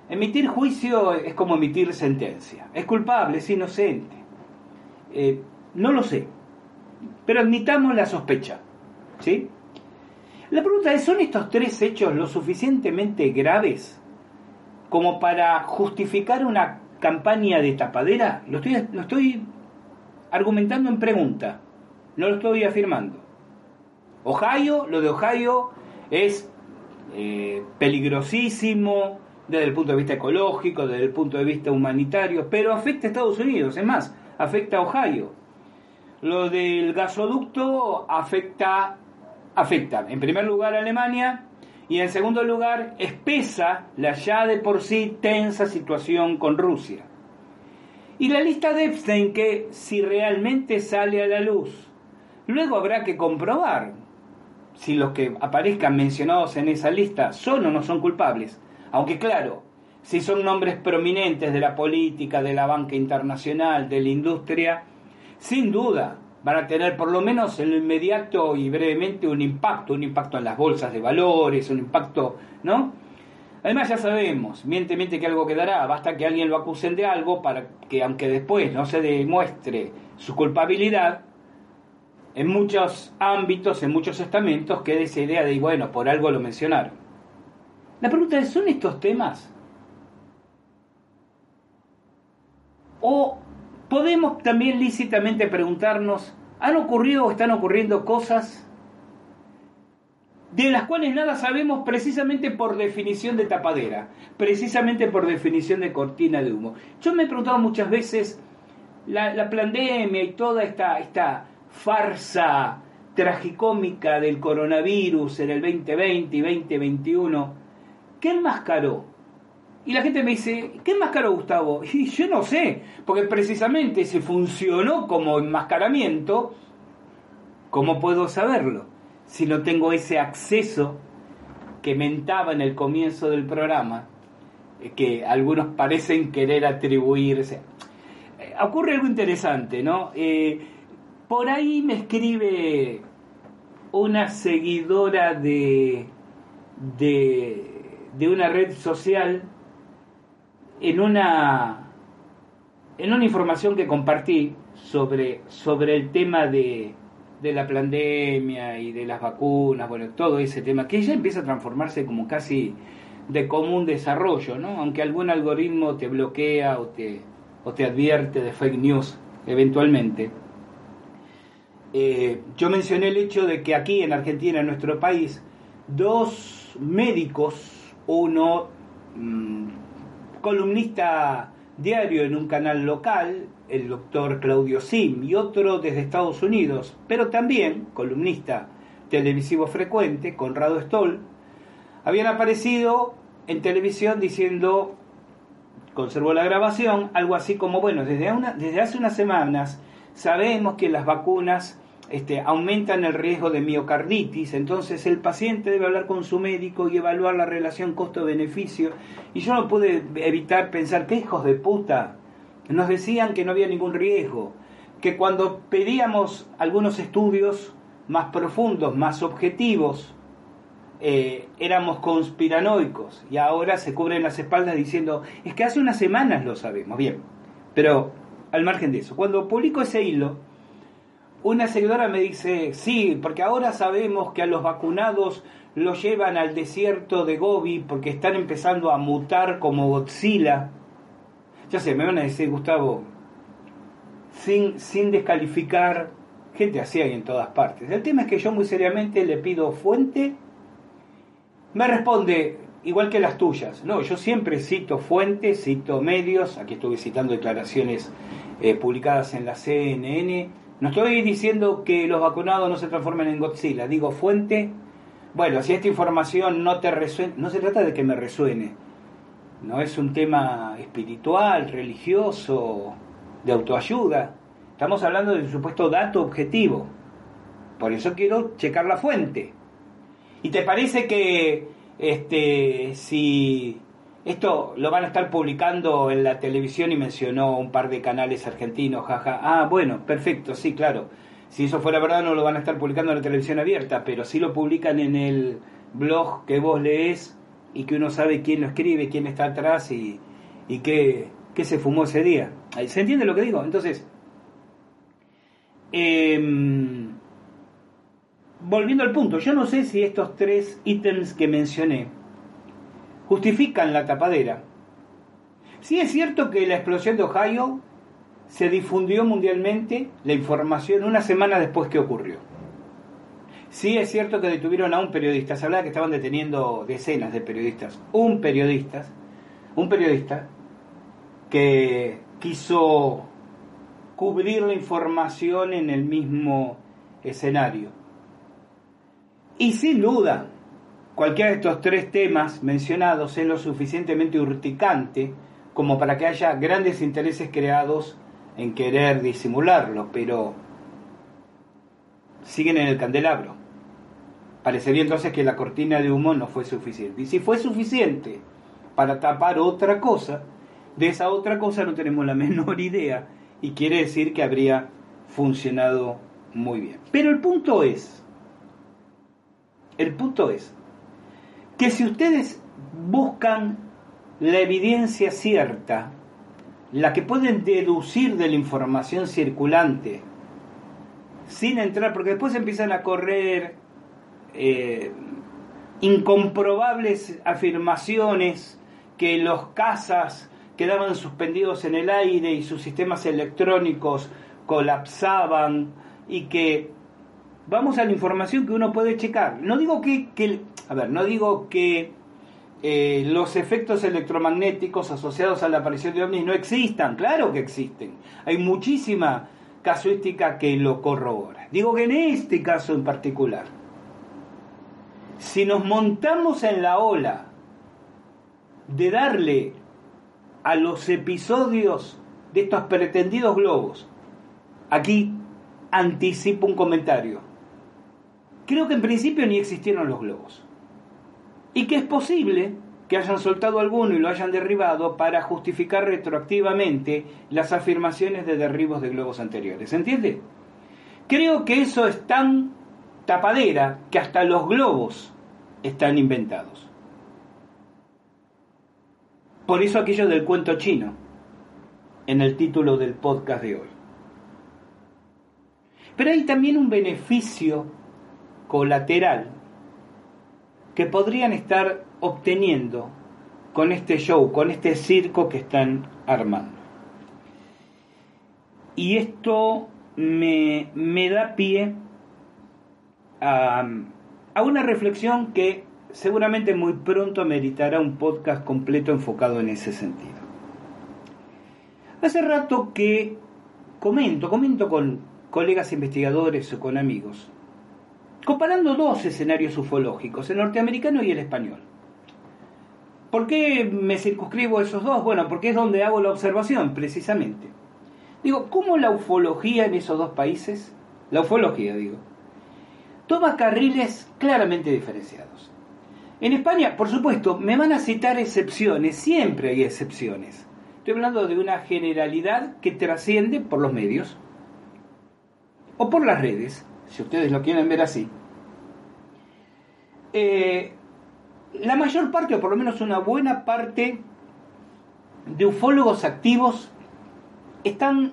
emitir juicio es como emitir sentencia. Es culpable, es inocente. Eh, No lo sé. Pero admitamos la sospecha. ¿Sí? La pregunta es, ¿son estos tres hechos lo suficientemente graves como para justificar una campaña de tapadera? Lo estoy, argumentando en pregunta, no lo estoy afirmando. Ohio, lo de Ohio es eh, peligrosísimo desde el punto de vista ecológico, desde el punto de vista humanitario, pero afecta a Estados Unidos, es más, afecta a Ohio. Lo del gasoducto afecta, afecta en primer lugar a Alemania y en segundo lugar espesa la ya de por sí tensa situación con Rusia. Y la lista de Epstein que si realmente sale a la luz, luego habrá que comprobar si los que aparezcan mencionados en esa lista son o no son culpables. Aunque claro, si son nombres prominentes de la política, de la banca internacional, de la industria, sin duda van a tener por lo menos en lo inmediato y brevemente un impacto, un impacto en las bolsas de valores, un impacto, ¿no? Además ya sabemos, miente, miente que algo quedará, basta que alguien lo acusen de algo para que aunque después no se demuestre su culpabilidad, en muchos ámbitos, en muchos estamentos, queda esa idea de, bueno, por algo lo mencionaron. La pregunta es, ¿son estos temas? O podemos también lícitamente preguntarnos, ¿han ocurrido o están ocurriendo cosas de las cuales nada sabemos precisamente por definición de tapadera, precisamente por definición de cortina de humo? Yo me he preguntado muchas veces, la, pandemia y toda esta, esta farsa tragicómica del coronavirus en el 2020 y 2021, ¿qué enmascaró? Y la gente me dice, ¿qué enmascaró Gustavo? Y yo no sé, porque precisamente si funcionó como enmascaramiento, ¿cómo puedo saberlo? Si no tengo ese acceso que mentaba en el comienzo del programa, eh, que algunos parecen querer atribuirse. Eh, ocurre algo interesante, ¿no? Eh, por ahí me escribe una seguidora de, de, una red social en una, en una información que compartí sobre, sobre el tema de, de la pandemia y de las vacunas, bueno, todo ese tema, que ya empieza a transformarse como casi de común desarrollo, ¿no? Aunque algún algoritmo te bloquea o te, o te advierte de fake news eventualmente. Eh, yo mencioné el hecho de que aquí en Argentina, en nuestro país, dos médicos, uno mm, columnista diario en un canal local, el doctor Claudio Sim, y otro desde Estados Unidos, pero también columnista televisivo frecuente, Conrado Stoll, habían aparecido en televisión diciendo, conservó la grabación, algo así como, bueno, desde, desde hace unas semanas Sabemos que las vacunas este, aumentan el riesgo de miocarditis, entonces el paciente debe hablar con su médico y evaluar la relación costo-beneficio. Y yo no pude evitar pensar, ¿qué hijos de puta? Nos decían que no había ningún riesgo, que cuando pedíamos algunos estudios más profundos, más objetivos, eh, éramos conspiranoicos y ahora se cubren las espaldas diciendo, es que hace unas semanas lo sabemos, bien, pero al margen de eso, cuando publico ese hilo, una seguidora me dice, sí, porque ahora sabemos que a los vacunados los llevan al desierto de Gobi porque están empezando a mutar como Godzilla. Ya sé, me van a decir, Gustavo, sin, sin descalificar, gente así hay en todas partes. El tema es que yo muy seriamente le pido fuente, me responde, igual que las tuyas. No, yo siempre cito fuentes, cito medios, aquí estuve citando declaraciones eh, publicadas en la CNN. No estoy diciendo que los vacunados no se transformen en Godzilla, digo fuente. Bueno, si esta información no te resuena, no se trata de que me resuene, no es un tema espiritual, religioso, de autoayuda. Estamos hablando de un supuesto dato objetivo. Por eso quiero checar la fuente. ¿Y te parece que este, si esto lo van a estar publicando en la televisión y mencionó un par de canales argentinos, jaja. Ah, bueno, perfecto, sí, claro. Si eso fuera verdad no lo van a estar publicando en la televisión abierta, pero sí lo publican en el blog que vos lees y que uno sabe quién lo escribe, quién está atrás y, y qué, qué se fumó ese día. ¿Se entiende lo que digo? Entonces, Em, volviendo al punto, yo no sé si estos tres ítems que mencioné justifican la tapadera. Sí es cierto que la explosión de Ohio se difundió mundialmente la información una semana después que ocurrió. Sí es cierto que detuvieron a un periodista, se hablaba que estaban deteniendo decenas de periodistas. Un periodista, un periodista que quiso cubrir la información en el mismo escenario. Y sin duda, cualquiera de estos tres temas mencionados es lo suficientemente urticante como para que haya grandes intereses creados en querer disimularlo, pero siguen en el candelabro. Parecería entonces que la cortina de humo no fue suficiente. Y si fue suficiente para tapar otra cosa, de esa otra cosa no tenemos la menor idea y quiere decir que habría funcionado muy bien. Pero el punto es, el punto es que si ustedes buscan la evidencia cierta la que pueden deducir de la información circulante sin entrar, porque después empiezan a correr eh, incomprobables afirmaciones que los cazas quedaban suspendidos en el aire y sus sistemas electrónicos colapsaban y que vamos a la información que uno puede checar. No digo que, que a ver, no digo que eh, los efectos electromagnéticos asociados a la aparición de ovnis no existan, claro que existen. Hay muchísima casuística que lo corrobora. Digo que en este caso en particular, si nos montamos en la ola de darle a los episodios de estos pretendidos globos, aquí anticipo un comentario. Creo que en principio ni existieron los globos y que es posible que hayan soltado alguno y lo hayan derribado para justificar retroactivamente las afirmaciones de derribos de globos anteriores. ¿Se entiende? Creo que eso es tan tapadera que hasta los globos están inventados. Por eso aquello del cuento chino en el título del podcast de hoy. Pero hay también un beneficio colateral que podrían estar obteniendo con este show, con este circo que están armando. Y esto me, da pie a, a una reflexión que seguramente muy pronto meritará un podcast completo enfocado en ese sentido. Hace rato que comento, comento con colegas investigadores o con amigos, comparando dos escenarios ufológicos, el norteamericano y el español. ¿Por qué me circunscribo a esos dos? Bueno, porque es donde hago la observación, precisamente. Digo, ¿cómo la ufología en esos dos países, la ufología digo, toma carriles claramente diferenciados? En España, por supuesto, me van a citar excepciones, siempre hay excepciones. Estoy hablando de una generalidad que trasciende por los medios o por las redes, si ustedes lo quieren ver así. Eh, la mayor parte, o por lo menos una buena parte, de ufólogos activos están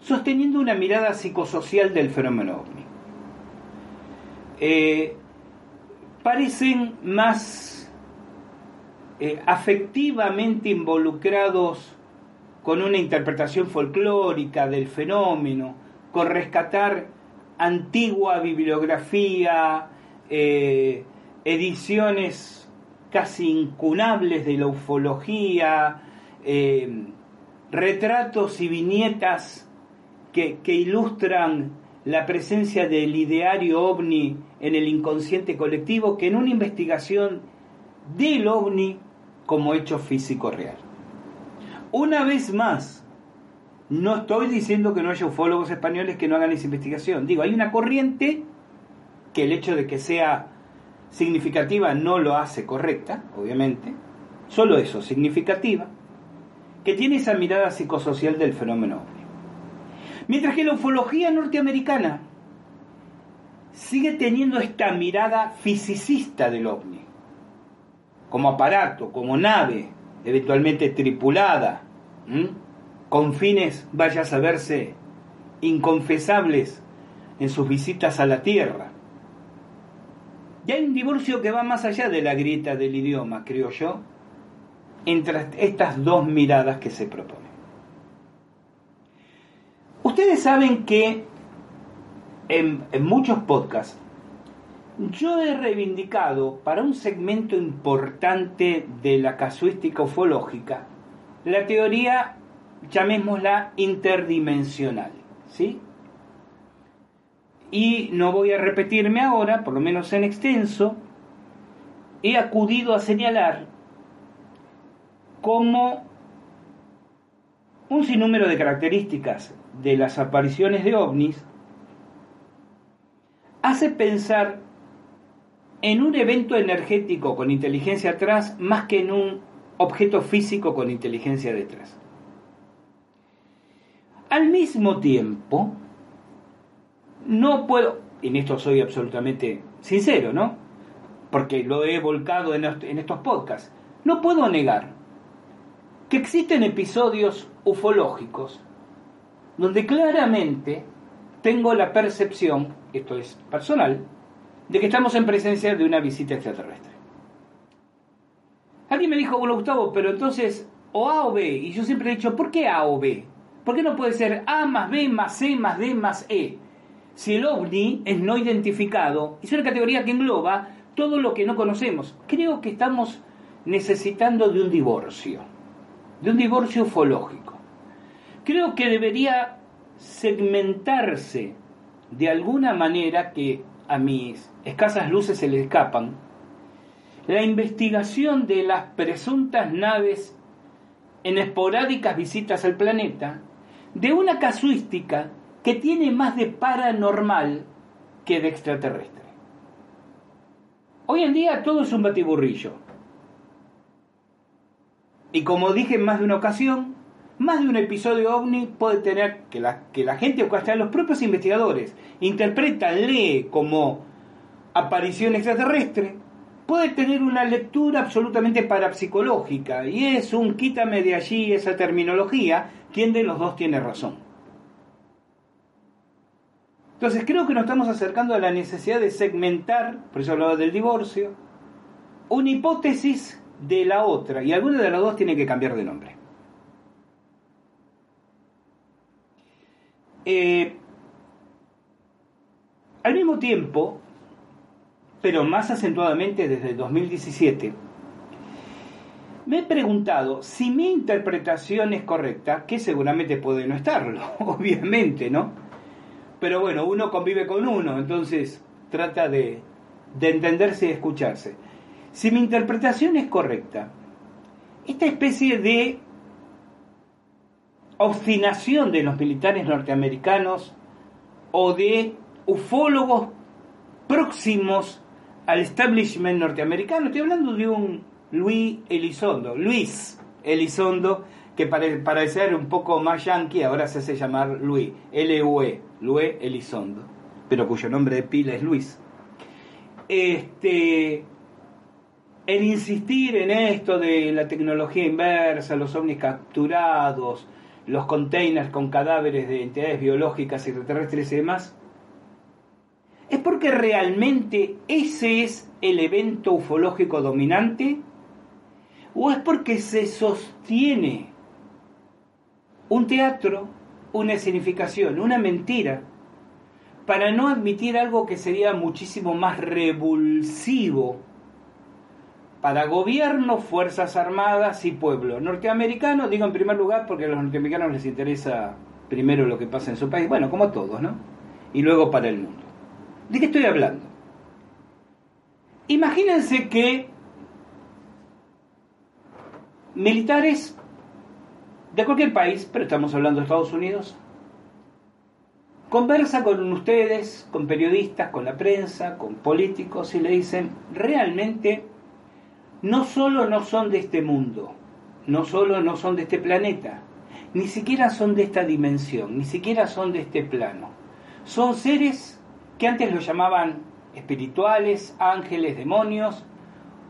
sosteniendo una mirada psicosocial del fenómeno ovni. Eh, parecen más eh, afectivamente involucrados con una interpretación folclórica del fenómeno, con rescatar antigua bibliografía, eh, ediciones casi incunables de la ufología, eh, retratos y viñetas que, que ilustran la presencia del ideario ovni en el inconsciente colectivo que en una investigación del ovni como hecho físico real. Una vez más, no estoy diciendo que no haya ufólogos españoles que no hagan esa investigación. Digo, hay una corriente que el hecho de que sea significativa no lo hace correcta, obviamente, solo eso, significativa, que tiene esa mirada psicosocial del fenómeno ovni. Mientras que la ufología norteamericana sigue teniendo esta mirada fisicista del ovni, como aparato, como nave, eventualmente tripulada, con fines, vaya a saberse, inconfesables en sus visitas a la Tierra. Y hay un divorcio que va más allá de la grieta del idioma, creo yo, entre estas dos miradas que se proponen. Ustedes saben que en, en muchos podcasts yo he reivindicado para un segmento importante de la casuística ufológica la teoría, llamémosla interdimensional, ¿sí? Y no voy a repetirme ahora, por lo menos en extenso, he acudido a señalar como un sinnúmero de características de las apariciones de ovnis hace pensar en un evento energético con inteligencia atrás más que en un objeto físico con inteligencia detrás. Al mismo tiempo, no puedo, en esto soy absolutamente sincero, ¿no? Porque lo he volcado en estos podcasts, no puedo negar que existen episodios ufológicos donde claramente tengo la percepción, esto es personal, de que estamos en presencia de una visita extraterrestre. Alguien me dijo, bueno Gustavo, pero entonces o A o B, y yo siempre he dicho, ¿por qué A o B? ¿Por qué no puede ser A más B más C más D más E? Si el ovni es no identificado, es una categoría que engloba todo lo que no conocemos. Creo que estamos necesitando de un divorcio, de un divorcio ufológico. Creo que debería segmentarse de alguna manera que a mis escasas luces se le escapan, la investigación de las presuntas naves en esporádicas visitas al planeta, de una casuística que tiene más de paranormal que de extraterrestre. Hoy en día todo es un batiburrillo. Y como dije en más de una ocasión, más de un episodio ovni puede tener que la, que la gente o hasta los propios investigadores interpretan, lee como aparición extraterrestre, puede tener una lectura absolutamente parapsicológica y es un quítame de allí esa terminología, quien de los dos tiene razón. Entonces creo que nos estamos acercando a la necesidad de segmentar, por eso hablaba del divorcio, una hipótesis de la otra y alguna de las dos tiene que cambiar de nombre. Eh, al mismo tiempo, pero más acentuadamente desde 2017, me he preguntado si mi interpretación es correcta, que seguramente puede no estarlo, obviamente, ¿no? Pero bueno, uno convive con uno, entonces trata de, de entenderse y escucharse. Si mi interpretación es correcta, esta especie de obstinación de los militares norteamericanos o de ufólogos próximos al establishment norteamericano. Estoy hablando de un Luis Elizondo, Luis Elizondo, que para parecer un poco más yankee ahora se hace llamar Luis, L-U-E, Luis Elizondo, pero cuyo nombre de pila es Luis. Este, el insistir en esto de la tecnología inversa, los ovnis capturados, los containers con cadáveres de entidades biológicas extraterrestres y demás, ¿Es porque realmente ese es el evento ufológico dominante? ¿O es porque se sostiene un teatro, una significación, una mentira, para no admitir algo que sería muchísimo más revulsivo para gobierno, fuerzas armadas y pueblo norteamericano? Digo en primer lugar porque a los norteamericanos les interesa primero lo que pasa en su país, bueno, como todos, ¿no? Y luego para el mundo. ¿De qué estoy hablando? Imagínense que militares de cualquier país, pero estamos hablando de Estados Unidos, conversa con ustedes, con periodistas, con la prensa, con políticos y le dicen, realmente no solo no son de este mundo, no solo no son de este planeta, ni siquiera son de esta dimensión, ni siquiera son de este plano. Son seres que antes los llamaban espirituales, ángeles, demonios,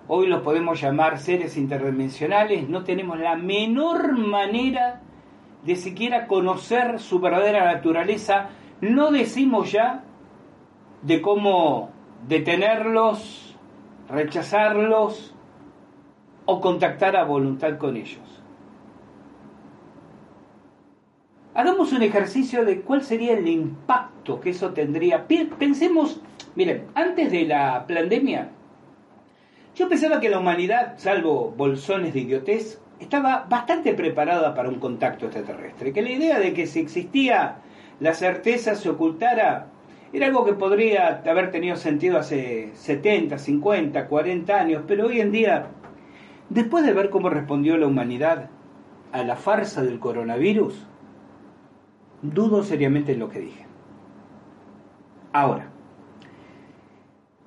hoy los podemos llamar seres interdimensionales, no tenemos la menor manera de siquiera conocer su verdadera naturaleza, no decimos ya de cómo detenerlos, rechazarlos o contactar a voluntad con ellos. Hagamos un ejercicio de cuál sería el impacto que eso tendría. Pensemos, miren, antes de la pandemia, yo pensaba que la humanidad, salvo bolsones de idiotez, estaba bastante preparada para un contacto extraterrestre. Que la idea de que si existía la certeza se ocultara era algo que podría haber tenido sentido hace 70, 50, 40 años, pero hoy en día, después de ver cómo respondió la humanidad a la farsa del coronavirus, dudo seriamente en lo que dije. Ahora,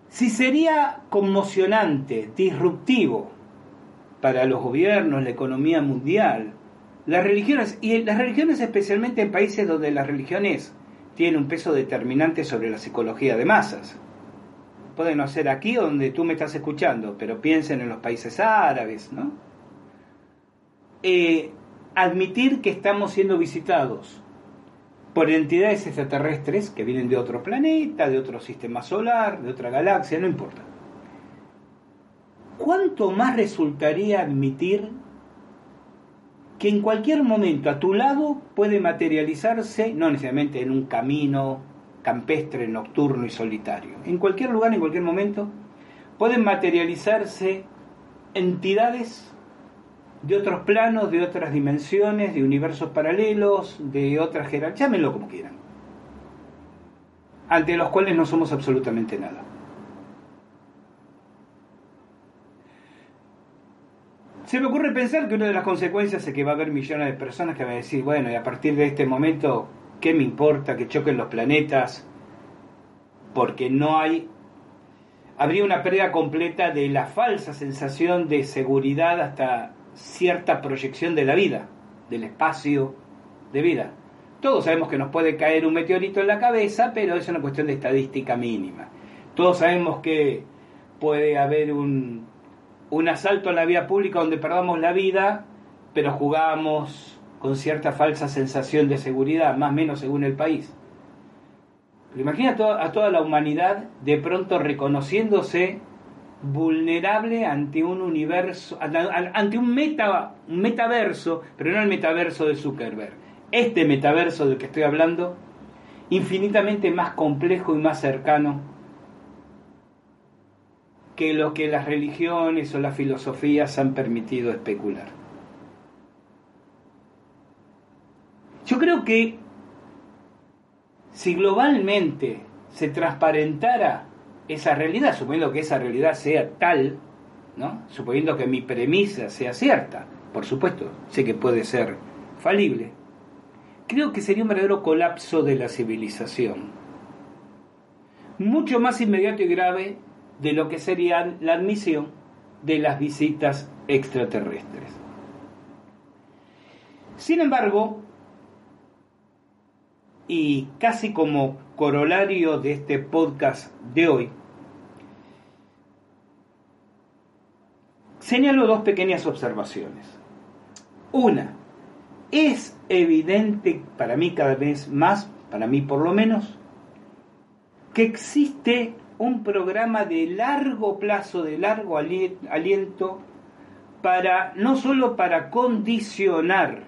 si sería conmocionante, disruptivo para los gobiernos, la economía mundial, las religiones, y las religiones especialmente en países donde las religiones tienen un peso determinante sobre la psicología de masas. Puede no ser aquí donde tú me estás escuchando, pero piensen en los países árabes, ¿no? Eh, admitir que estamos siendo visitados por entidades extraterrestres que vienen de otro planeta, de otro sistema solar, de otra galaxia, no importa. ¿Cuánto más resultaría admitir que en cualquier momento a tu lado puede materializarse, no necesariamente en un camino campestre, nocturno y solitario, en cualquier lugar, en cualquier momento, pueden materializarse entidades de otros planos, de otras dimensiones, de universos paralelos, de otras jerarquías, llámenlo como quieran, ante los cuales no somos absolutamente nada. Se me ocurre pensar que una de las consecuencias es que va a haber millones de personas que van a decir, bueno, y a partir de este momento, ¿qué me importa que choquen los planetas? Porque no hay... Habría una pérdida completa de la falsa sensación de seguridad hasta cierta proyección de la vida, del espacio de vida. Todos sabemos que nos puede caer un meteorito en la cabeza, pero es una cuestión de estadística mínima. Todos sabemos que puede haber un, un asalto a la vía pública donde perdamos la vida, pero jugamos con cierta falsa sensación de seguridad, más o menos según el país. Pero imagina a toda la humanidad de pronto reconociéndose vulnerable ante un universo, ante un, meta, metaverso, pero no el metaverso de Zuckerberg. Este metaverso del que estoy hablando, infinitamente más complejo y más cercano que lo que las religiones o las filosofías han permitido especular. Yo creo que si globalmente se transparentara esa realidad, suponiendo que esa realidad sea tal, ¿no? suponiendo que mi premisa sea cierta, por supuesto, sé que puede ser falible, creo que sería un verdadero colapso de la civilización. Mucho más inmediato y grave de lo que sería la admisión de las visitas extraterrestres. Sin embargo, y casi como corolario de este podcast de hoy, señalo dos pequeñas observaciones. Una, es evidente para mí cada vez más, para mí por lo menos, que existe un programa de largo plazo, de largo aliento, para no solo para condicionar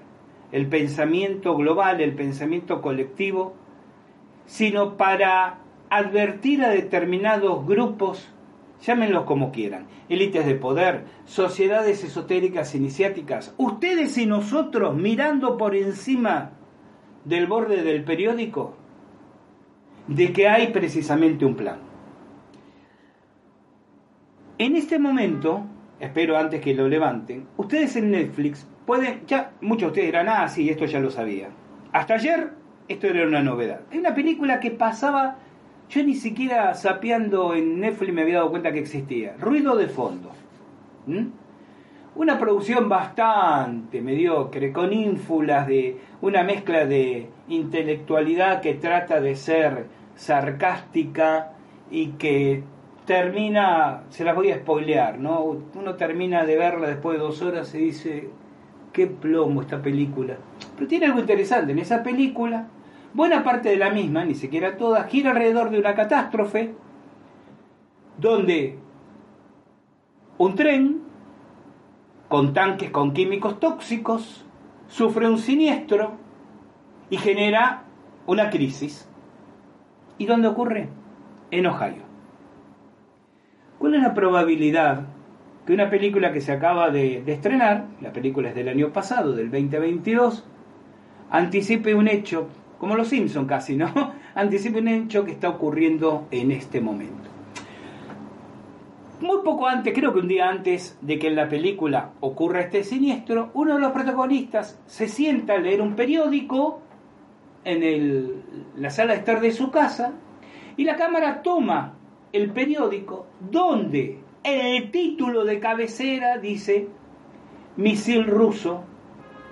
el pensamiento global, el pensamiento colectivo, sino para advertir a determinados grupos, llámenlos como quieran, élites de poder, sociedades esotéricas iniciáticas, ustedes y nosotros mirando por encima del borde del periódico, de que hay precisamente un plan. En este momento, espero antes que lo levanten, ustedes en Netflix pueden, ya muchos de ustedes dirán, ah, sí, esto ya lo sabía. Hasta ayer esto era una novedad. Hay una película que pasaba, yo ni siquiera sapeando en Netflix me había dado cuenta que existía. Ruido de fondo. Una producción bastante mediocre, con ínfulas de una mezcla de intelectualidad que trata de ser sarcástica y que termina, se las voy a spoilear, ¿no? Uno termina de verla después de dos horas y dice, qué plomo esta película. Pero tiene algo interesante. En esa película, buena parte de la misma, ni siquiera toda, gira alrededor de una catástrofe donde un tren con tanques con químicos tóxicos sufre un siniestro y genera una crisis. ¿Y dónde ocurre? En Ohio. ¿Cuál es la probabilidad que una película que se acaba de, estrenar, la película es del año pasado, del 2022, anticipe un hecho, como los Simpson casi, ¿no? Anticipe un hecho que está ocurriendo en este momento. Muy poco antes, creo que un día antes de que en la película ocurra este siniestro, uno de los protagonistas se sienta a leer un periódico en la sala de estar de su casa y la cámara toma el periódico donde el título de cabecera dice misil ruso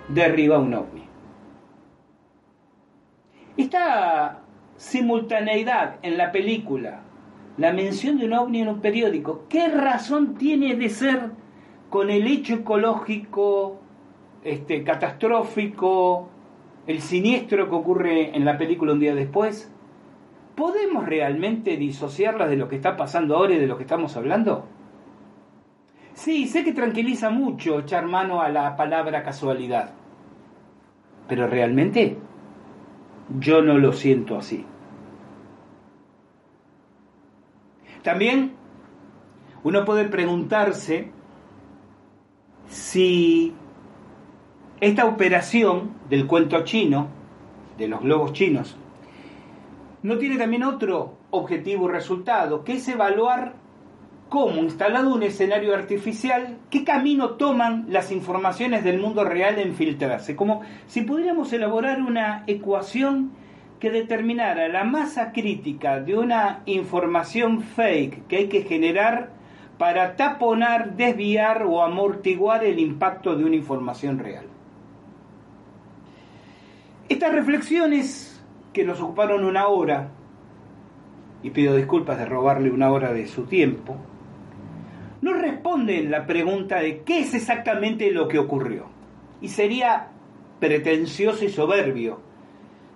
derriba un ovni. Esta simultaneidad en la película, la mención de un ovni en un periódico, ¿qué razón tiene de ser con el hecho ecológico este, catastrófico, el siniestro que ocurre en la película un día después? ¿Podemos realmente disociarlas de lo que está pasando ahora y de lo que estamos hablando? Sí, sé que tranquiliza mucho echar mano a la palabra casualidad, pero realmente yo no lo siento así. También uno puede preguntarse si esta operación del cuento chino, de los globos chinos, no tiene también otro objetivo y resultado, que es evaluar cómo, instalado un escenario artificial, qué camino toman las informaciones del mundo real en filtrarse. Como si pudiéramos elaborar una ecuación que determinara la masa crítica de una información fake que hay que generar para taponar, desviar o amortiguar el impacto de una información real. Estas reflexiones que nos ocuparon una hora, y pido disculpas de robarle una hora de su tiempo, no responden la pregunta de qué es exactamente lo que ocurrió. Y sería pretencioso y soberbio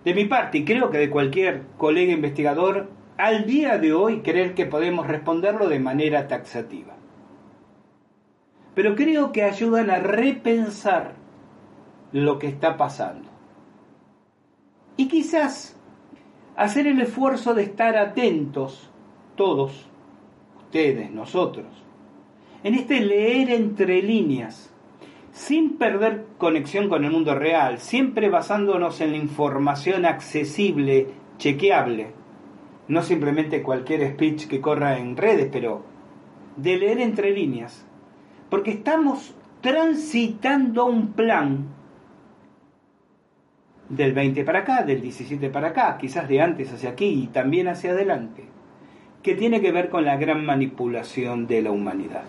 de mi parte, y creo que de cualquier colega investigador, al día de hoy creer que podemos responderlo de manera taxativa. Pero creo que ayudan a repensar lo que está pasando. Y quizás hacer el esfuerzo de estar atentos, todos, ustedes, nosotros, en este leer entre líneas, sin perder conexión con el mundo real, siempre basándonos en la información accesible, chequeable, no simplemente cualquier speech que corra en redes, pero de leer entre líneas, porque estamos transitando un plan del 20 para acá, del 17 para acá, quizás de antes hacia aquí y también hacia adelante, que tiene que ver con la gran manipulación de la humanidad.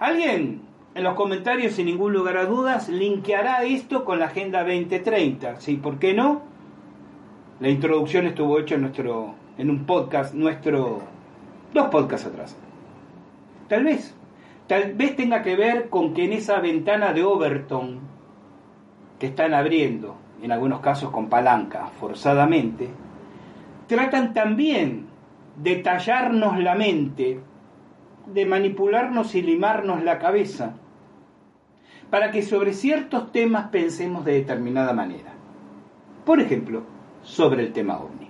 Alguien en los comentarios, sin ningún lugar a dudas, linkeará esto con la Agenda 2030. ¿Sí? ¿Por qué no? La introducción estuvo hecha en, nuestro, en un podcast, nuestro, dos podcasts atrás. Tal vez, tal vez tenga que ver con que en esa ventana de Overton que están abriendo, en algunos casos con palanca, forzadamente, tratan también de tallarnos la mente, de manipularnos y limarnos la cabeza, para que sobre ciertos temas pensemos de determinada manera. Por ejemplo, sobre el tema ovni.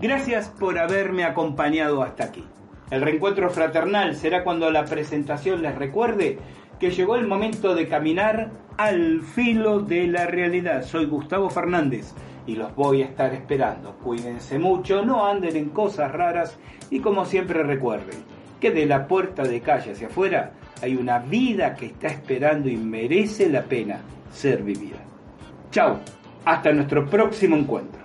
Gracias por haberme acompañado hasta aquí. El reencuentro fraternal será cuando la presentación les recuerde que llegó el momento de caminar al filo de la realidad. Soy Gustavo Fernández y los voy a estar esperando. Cuídense mucho, no anden en cosas raras y como siempre recuerden que de la puerta de calle hacia afuera hay una vida que está esperando y merece la pena ser vivida. Chao Hasta nuestro próximo encuentro.